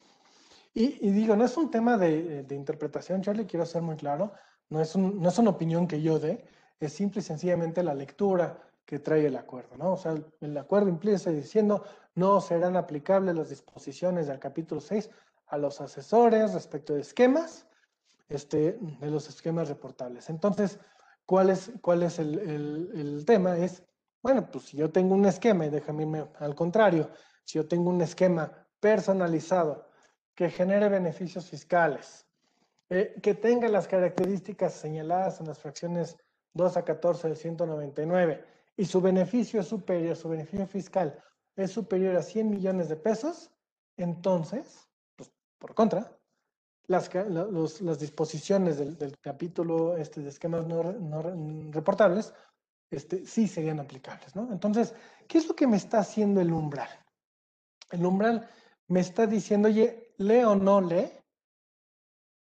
[SPEAKER 2] Y, digo, no es un tema de, interpretación, Charlie, quiero ser muy claro, no es, no es una opinión que yo dé, es simple y sencillamente la lectura que trae el acuerdo, ¿no? O sea, el acuerdo implica diciendo no serán aplicables las disposiciones del capítulo 6 a los asesores respecto de esquemas, este, de los esquemas reportables. Entonces, ¿cuál es, cuál es el, el, tema? Es, bueno, pues si yo tengo un esquema, y déjame irme al contrario, si yo tengo un esquema personalizado que genere beneficios fiscales, eh, que tenga las características señaladas en las fracciones 2 a 14 del 199 y su beneficio es superior, su beneficio fiscal es superior a 100 millones de pesos, entonces, pues, por contra, las, disposiciones del, capítulo este, de esquemas no, reportables este, sí serían aplicables. Entonces, ¿qué es lo que me está haciendo el umbral? El umbral me está diciendo, oye, lee o no lee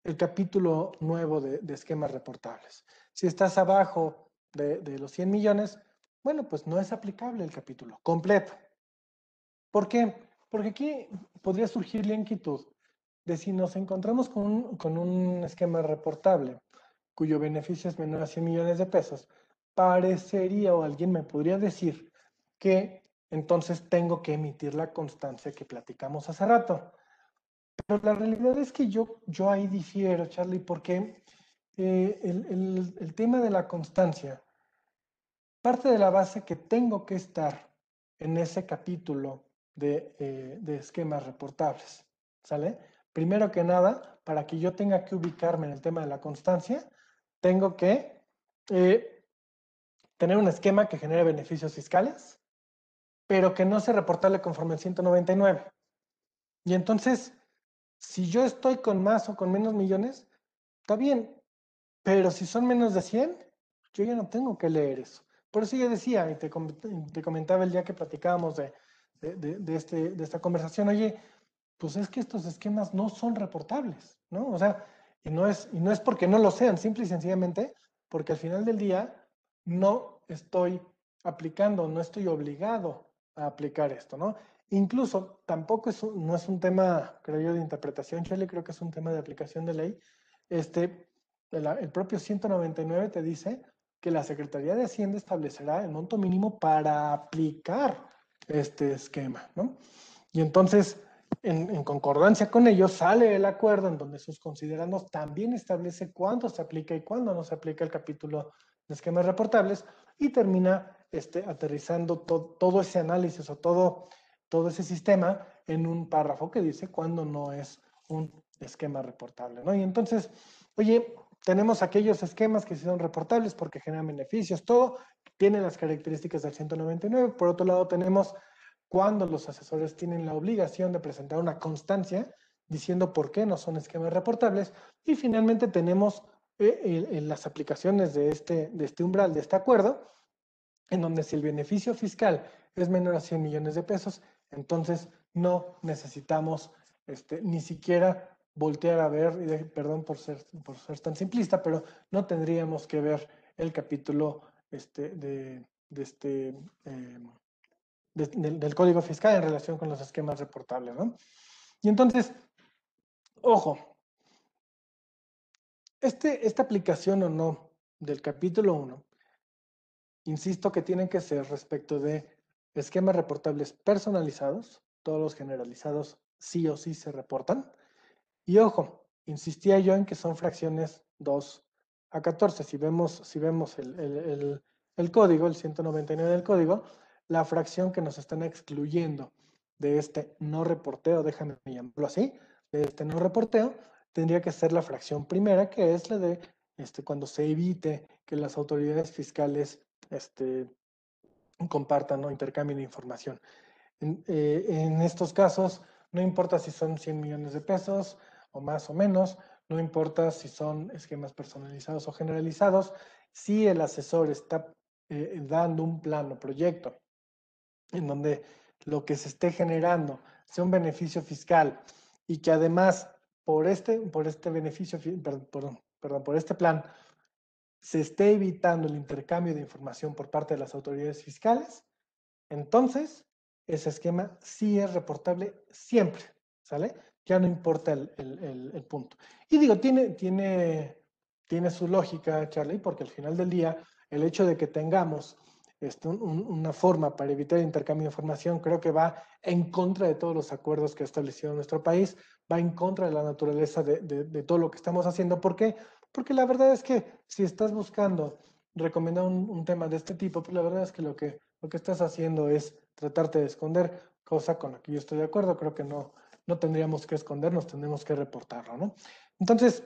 [SPEAKER 2] el capítulo nuevo de, esquemas reportables. Si estás abajo de, los 100 millones, bueno, pues no es aplicable el capítulo completo. ¿Por qué? Porque aquí podría surgir la de si nos encontramos con un, con un esquema reportable cuyo beneficio es menor a 100 millones de pesos, parecería o alguien me podría decir que entonces tengo que emitir la constancia que platicamos hace rato. Pero la realidad es que yo, yo ahí difiero, Charlie, porque eh, el, el, tema de la constancia parte de la base que tengo que estar en ese capítulo de, eh, de esquemas reportables. ¿Sale? Primero que nada, para que yo tenga que ubicarme en el tema de la constancia, tengo que eh, tener un esquema que genere beneficios fiscales, pero que no se reportable conforme al 199. Y entonces, si yo estoy con más o con menos millones, está bien, pero si son menos de 100, yo ya no tengo que leer eso. Por eso yo decía, y te, comentaba el día que platicábamos de, de, este, de esta conversación, oye, pues es que estos esquemas no son reportables, ¿no? O sea, y no es, y no es porque no lo sean, simple y sencillamente porque al final del día no estoy aplicando, no estoy obligado a aplicar esto, ¿no? Incluso tampoco es no es un tema, creo yo, de interpretación, Chile, creo que es un tema de aplicación de ley. Este, el, el propio 199 te dice que la Secretaría de Hacienda establecerá el monto mínimo para aplicar este esquema, ¿no? Y entonces, en, concordancia con ello, sale el acuerdo en donde sus considerandos también establece cuándo se aplica y cuándo no se aplica el capítulo de esquemas reportables y termina este, aterrizando todo ese análisis o todo, todo ese sistema en un párrafo que dice cuándo no es un esquema reportable, ¿no? Y entonces, oye, tenemos aquellos esquemas que son reportables porque generan beneficios, todo, tiene las características del 199. Por otro lado, tenemos cuando los asesores tienen la obligación de presentar una constancia diciendo por qué no son esquemas reportables. Y finalmente tenemos eh, las aplicaciones de este, de este umbral, de este acuerdo, en donde si el beneficio fiscal es menor a 100 millones de pesos, entonces no necesitamos este, ni siquiera voltear a ver, perdón por ser, por ser tan simplista, pero no tendríamos que ver el capítulo este, de, este, eh, del, código fiscal en relación con los esquemas reportables. ¿no? Y entonces, ojo, este, esta aplicación o no del capítulo 1, insisto que tienen que ser respecto de esquemas reportables personalizados, todos los generalizados sí o sí se reportan. Y ojo, insistía yo en que son fracciones 2 a 14. Si vemos, si vemos el, el, el código, el 199 del código, la fracción que nos están excluyendo de este no reporteo, déjame llamarlo así, de este no reporteo, tendría que ser la fracción primera, que es la de este, cuando se evite que las autoridades fiscales este, compartan o intercambien información. En, eh, en, estos casos, no importa si son 100 millones de pesos o más o menos, no importa si son esquemas personalizados o generalizados, si el asesor está eh, dando un plano, proyecto, en donde lo que se esté generando sea un beneficio fiscal y que además por este, por este beneficio, perdón, perdón, por este plan, se esté evitando el intercambio de información por parte de las autoridades fiscales, entonces ese esquema sí es reportable siempre, ¿sale? Ya no importa el, el, el, punto. Y digo, tiene, tiene, tiene su lógica, Charlie, porque al final del día, el hecho de que tengamos este, un, una forma para evitar el intercambio de información creo que va en contra de todos los acuerdos que ha establecido nuestro país, va en contra de la naturaleza de, de, de todo lo que estamos haciendo. ¿Por qué? Porque la verdad es que si estás buscando recomendar un, un, tema de este tipo, pues la verdad es que lo, que lo que estás haciendo es tratarte de esconder, cosa con la que yo estoy de acuerdo. Creo que no, no tendríamos que escondernos, tendríamos que reportarlo, ¿no? Entonces,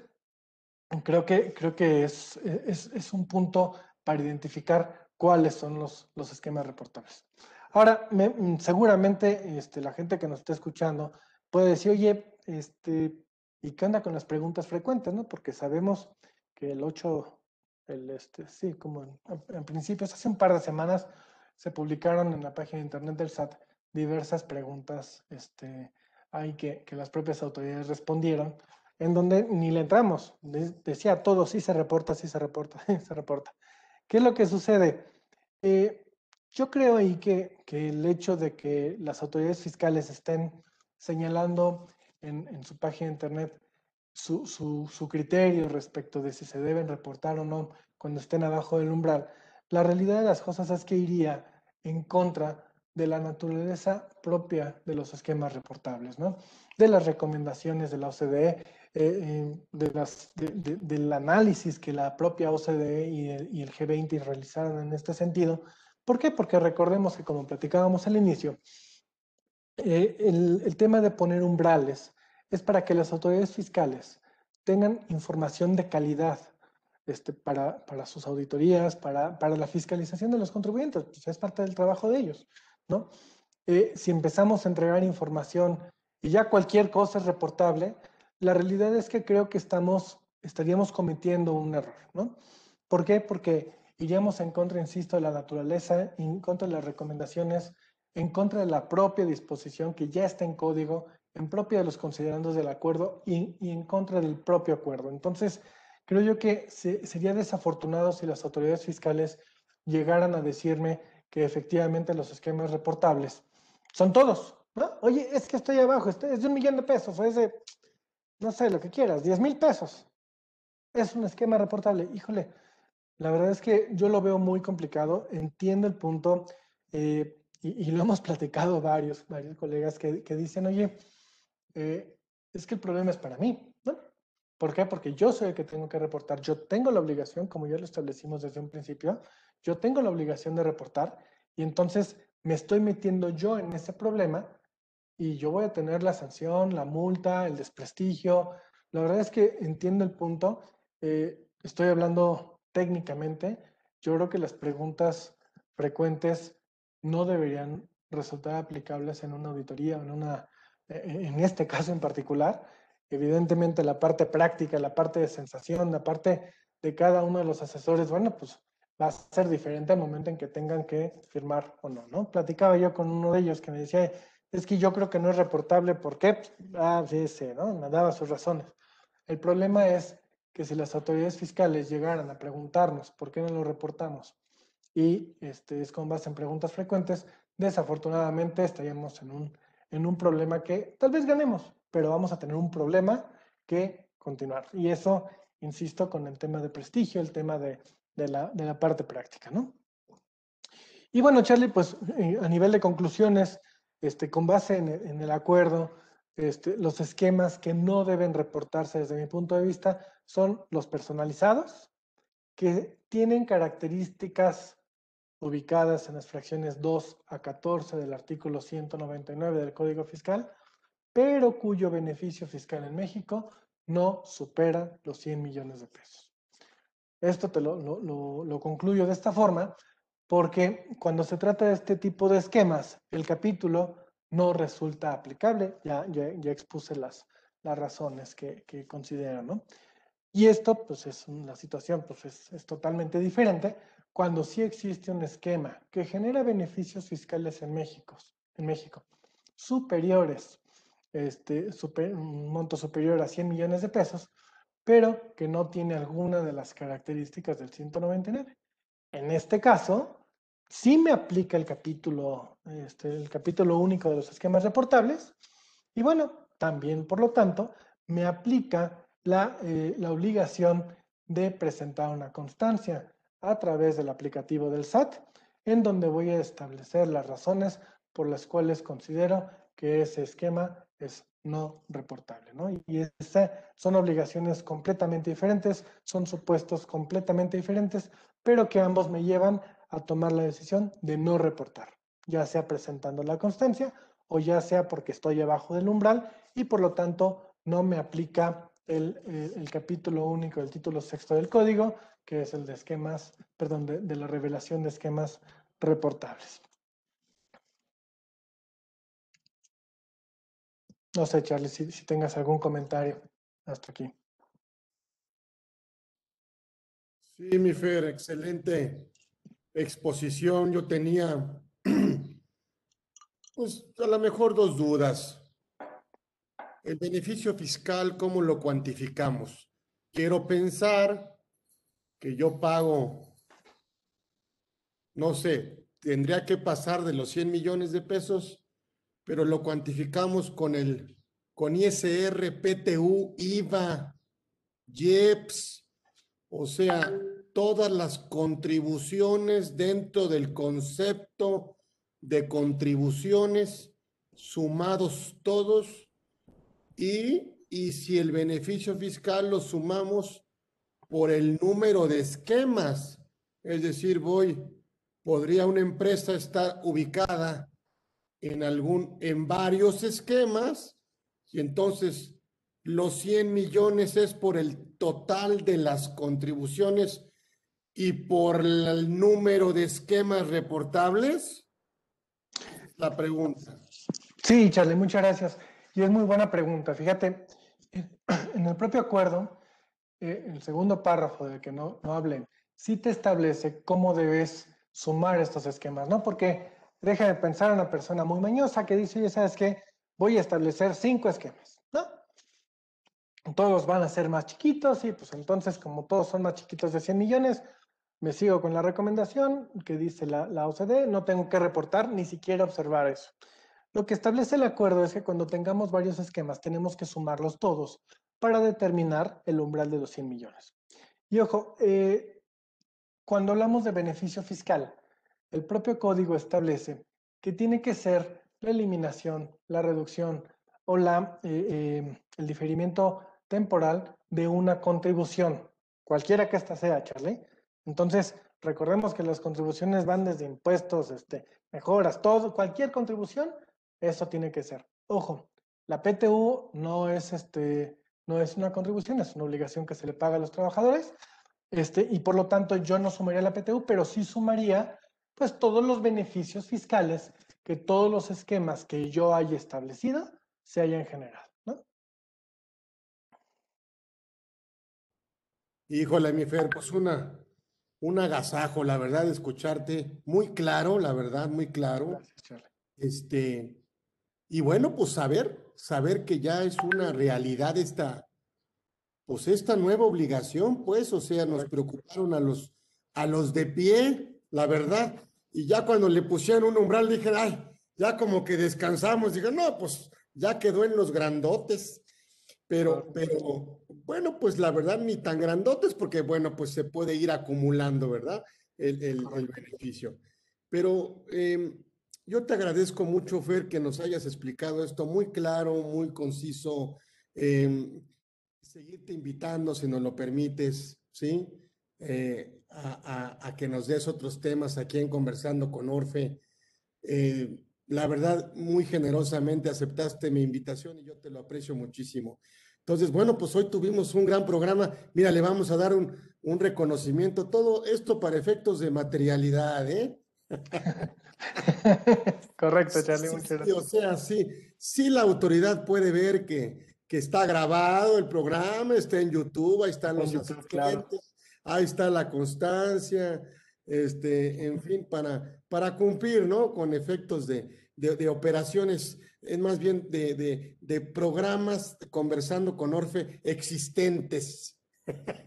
[SPEAKER 2] creo que, creo que es, es, es un punto para identificar cuáles son los, los esquemas reportables. Ahora, me, seguramente este, la gente que nos está escuchando puede decir, oye, este, ¿Y qué onda con las preguntas frecuentes? ¿no? Porque sabemos que el 8, el este, sí, como en, en principios, hace un par de semanas se publicaron en la página de internet del SAT diversas preguntas este, hay que, que las propias autoridades respondieron, en donde ni le entramos. decía todo, sí se reporta, sí se reporta, sí se reporta. ¿Qué es lo que sucede? Eh, yo creo ahí que, que el hecho de que las autoridades fiscales estén señalando en, su página de internet su, su, su, criterio respecto de si se deben reportar o no cuando estén abajo del umbral, la realidad de las cosas es que iría en contra de la naturaleza propia de los esquemas reportables, ¿no? de las recomendaciones de la OCDE, eh, eh, de las, de, de, del análisis que la propia OCDE y el, y el G20 realizaron en este sentido. ¿Por qué? Porque recordemos que como platicábamos al inicio, eh, el, el, tema de poner umbrales es para que las autoridades fiscales tengan información de calidad este, para, para sus auditorías, para, para, la fiscalización de los contribuyentes, pues es parte del trabajo de ellos, ¿no? Eh, si empezamos a entregar información y ya cualquier cosa es reportable, la realidad es que creo que estamos, estaríamos cometiendo un error, ¿no? ¿Por qué? Porque iríamos en contra, insisto, de la naturaleza, en contra de las recomendaciones en contra de la propia disposición que ya está en código, en propia de los considerandos del acuerdo y, en contra del propio acuerdo. Entonces, creo yo que se, sería desafortunado si las autoridades fiscales llegaran a decirme que efectivamente los esquemas reportables son todos. ¿no? Oye, es que estoy abajo, es de un millón de pesos, o de, no sé, lo que quieras, 10 mil pesos. Es un esquema reportable. Híjole, la verdad es que yo lo veo muy complicado, entiendo el punto. Eh, y, y, lo hemos platicado varios, varios colegas que, que dicen, oye, eh, es que el problema es para mí. ¿no? ¿Por qué? Porque yo soy el que tengo que reportar. Yo tengo la obligación, como ya lo establecimos desde un principio, yo tengo la obligación de reportar y entonces me estoy metiendo yo en ese problema y yo voy a tener la sanción, la multa, el desprestigio. La verdad es que entiendo el punto. Eh, estoy hablando técnicamente. Yo creo que las preguntas frecuentes no deberían resultar aplicables en una auditoría en, una, eh, en este caso en particular. Evidentemente la parte práctica, la parte de sensación, la parte de cada uno de los asesores, bueno, pues va a ser diferente al momento en que tengan que firmar o no, ¿no? Platicaba yo con uno de ellos que me decía, es que yo creo que no es reportable, ¿por qué? Ah, sí, sí, ¿no? Me daba sus razones. El problema es que si las autoridades fiscales llegaran a preguntarnos por qué no lo reportamos y este, es con base en preguntas frecuentes, desafortunadamente estaríamos en un, en un problema que tal vez ganemos, pero vamos a tener un problema que continuar. Y eso, insisto, con el tema de prestigio, el tema de, de, la, de la, parte práctica, ¿no? Y bueno, Charlie, pues eh, a nivel de conclusiones, este, con base en, en el acuerdo, este, los esquemas que no deben reportarse desde mi punto de vista son los personalizados, que tienen características ubicadas en las fracciones 2 a 14 del artículo 199 del Código Fiscal, pero cuyo beneficio fiscal en México no supera los 100 millones de pesos. Esto te lo, concluyo de esta forma porque cuando se trata de este tipo de esquemas, el capítulo no resulta aplicable. Ya, ya, expuse las, las razones que, que considero, ¿no? Y esto, pues es una situación, pues es, es, totalmente diferente cuando sí existe un esquema que genera beneficios fiscales en México, en México superiores, este, super, un monto superior a 100 millones de pesos, pero que no tiene alguna de las características del 199. En este caso, sí me aplica el capítulo, este, el capítulo único de los esquemas reportables y bueno, también por lo tanto me aplica la, eh, la obligación de presentar una constancia a través del aplicativo del SAT, en donde voy a establecer las razones por las cuales considero que ese esquema es no reportable. ¿no? Y esas son obligaciones completamente diferentes, son supuestos completamente diferentes, pero que ambos me llevan a tomar la decisión de no reportar, ya sea presentando la constancia o ya sea porque estoy abajo del umbral y por lo tanto no me aplica el, el, capítulo único del título sexto del código, que es el de esquemas, perdón, de, de la revelación de esquemas reportables. No sé, Charlie, si, si tengas algún comentario hasta aquí.
[SPEAKER 1] Sí, mi Fer, excelente exposición yo tenía, pues a lo mejor dos dudas. El beneficio fiscal, ¿cómo lo cuantificamos? Quiero pensar que yo pago, no sé, tendría que pasar de los 100 millones de pesos, pero lo cuantificamos con el, con ISR, PTU, IVA, IEPS, o sea, todas las contribuciones dentro del concepto de contribuciones, sumados todos, y, y si el beneficio fiscal lo sumamos por el número de esquemas, es decir, voy, podría una empresa estar ubicada en algún, en varios esquemas, y entonces los 100 millones es por el total de las contribuciones y por el número de esquemas reportables? La pregunta.
[SPEAKER 2] Sí, Charlie, muchas gracias. Y es muy buena pregunta. Fíjate, en el propio acuerdo, eh, el segundo párrafo del que no, no hablé, sí te establece cómo debes sumar estos esquemas, ¿no? Porque deja de pensar una persona muy mañosa que dice, oye, ¿sabes qué? Voy a establecer cinco esquemas, ¿no? Todos van a ser más chiquitos y pues entonces como todos son más chiquitos de 100 millones, me sigo con la recomendación que dice la, la, OCDE, no tengo que reportar ni siquiera observar eso. Lo que establece el acuerdo es que cuando tengamos varios esquemas tenemos que sumarlos todos para determinar el umbral de los 100 millones. Y ojo, eh, cuando hablamos de beneficio fiscal, el propio código establece que tiene que ser la eliminación, la reducción o la, eh, eh, el diferimiento temporal de una contribución, cualquiera que ésta sea, Charlie, entonces, recordemos que las contribuciones van desde impuestos, este, mejoras, todo, cualquier contribución, eso tiene que ser. Ojo, la PTU no es, este, no es una contribución, es una obligación que se le paga a los trabajadores, este, y por lo tanto yo no sumaría la PTU, pero sí sumaría pues todos los beneficios fiscales que todos los esquemas que yo haya establecido se hayan generado.
[SPEAKER 1] Híjole, mi Fer, pues una, un agasajo, la verdad, escucharte muy claro, la verdad, muy claro. Este, y bueno, pues saber, saber que ya es una realidad esta, pues esta nueva obligación, pues, o sea, nos preocuparon a los, a los de pie, la verdad, y ya cuando le pusieron un umbral dije, ay, ya como que descansamos, dije, no, pues ya quedó en los grandotes, pero, pero bueno, pues la verdad ni tan grandotes porque, bueno, pues se puede ir acumulando, ¿verdad? El, el, el beneficio. Pero eh, yo te agradezco mucho, Fer, que nos hayas explicado esto muy claro, muy conciso. Eh, seguirte invitando, si nos lo permites, ¿sí? Eh, a, a, a, que nos des otros temas aquí en Conversando con Orfe. Eh, la verdad, muy generosamente aceptaste mi invitación y yo te lo aprecio muchísimo. Entonces, bueno, pues hoy tuvimos un gran programa. Mira, le vamos a dar un, un reconocimiento. Todo esto para efectos de materialidad, ¿eh?
[SPEAKER 2] Correcto, Charlie, muchas gracias.
[SPEAKER 1] o sea, sí, sí la autoridad puede ver que, que está grabado el programa, está en YouTube, ahí están los
[SPEAKER 2] YouTube, claro.
[SPEAKER 1] ahí está la constancia, este, en fin, para, para cumplir, ¿no? Con efectos de, de, de operaciones, es más bien de, de, de programas conversando con Orfe existentes.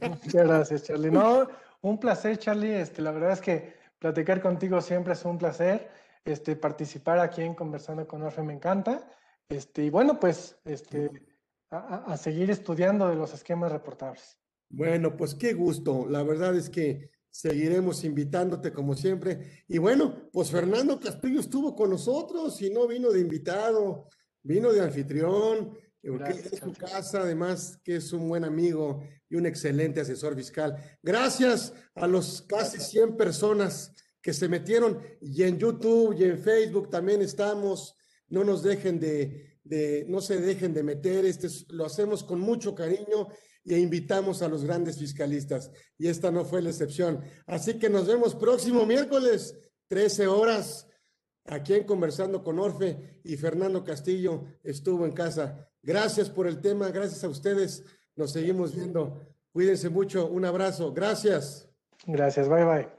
[SPEAKER 2] Muchas gracias, Charlie. No, un placer, Charlie. Este, la verdad es que platicar contigo siempre es un placer. Este, participar aquí en Conversando con Orfe me encanta. Este, y bueno, pues este, a, a seguir estudiando de los esquemas reportables.
[SPEAKER 1] Bueno, pues qué gusto. La verdad es que seguiremos invitándote como siempre. Y bueno, pues Fernando Castillo estuvo con nosotros y no vino de invitado, vino de anfitrión. Gracias, es su casa, además que es un buen amigo y un excelente asesor fiscal. Gracias a los casi 100 personas que se metieron y en YouTube y en Facebook también estamos. No nos dejen de, de no se dejen de meter, este lo hacemos con mucho cariño e invitamos a los grandes fiscalistas. Y esta no fue la excepción. Así que nos vemos próximo miércoles, 13 horas, aquí en Conversando con Orfe y Fernando Castillo estuvo en casa. Gracias por el tema, gracias a ustedes. Nos seguimos viendo. Cuídense mucho, un abrazo. Gracias.
[SPEAKER 2] Gracias, bye bye.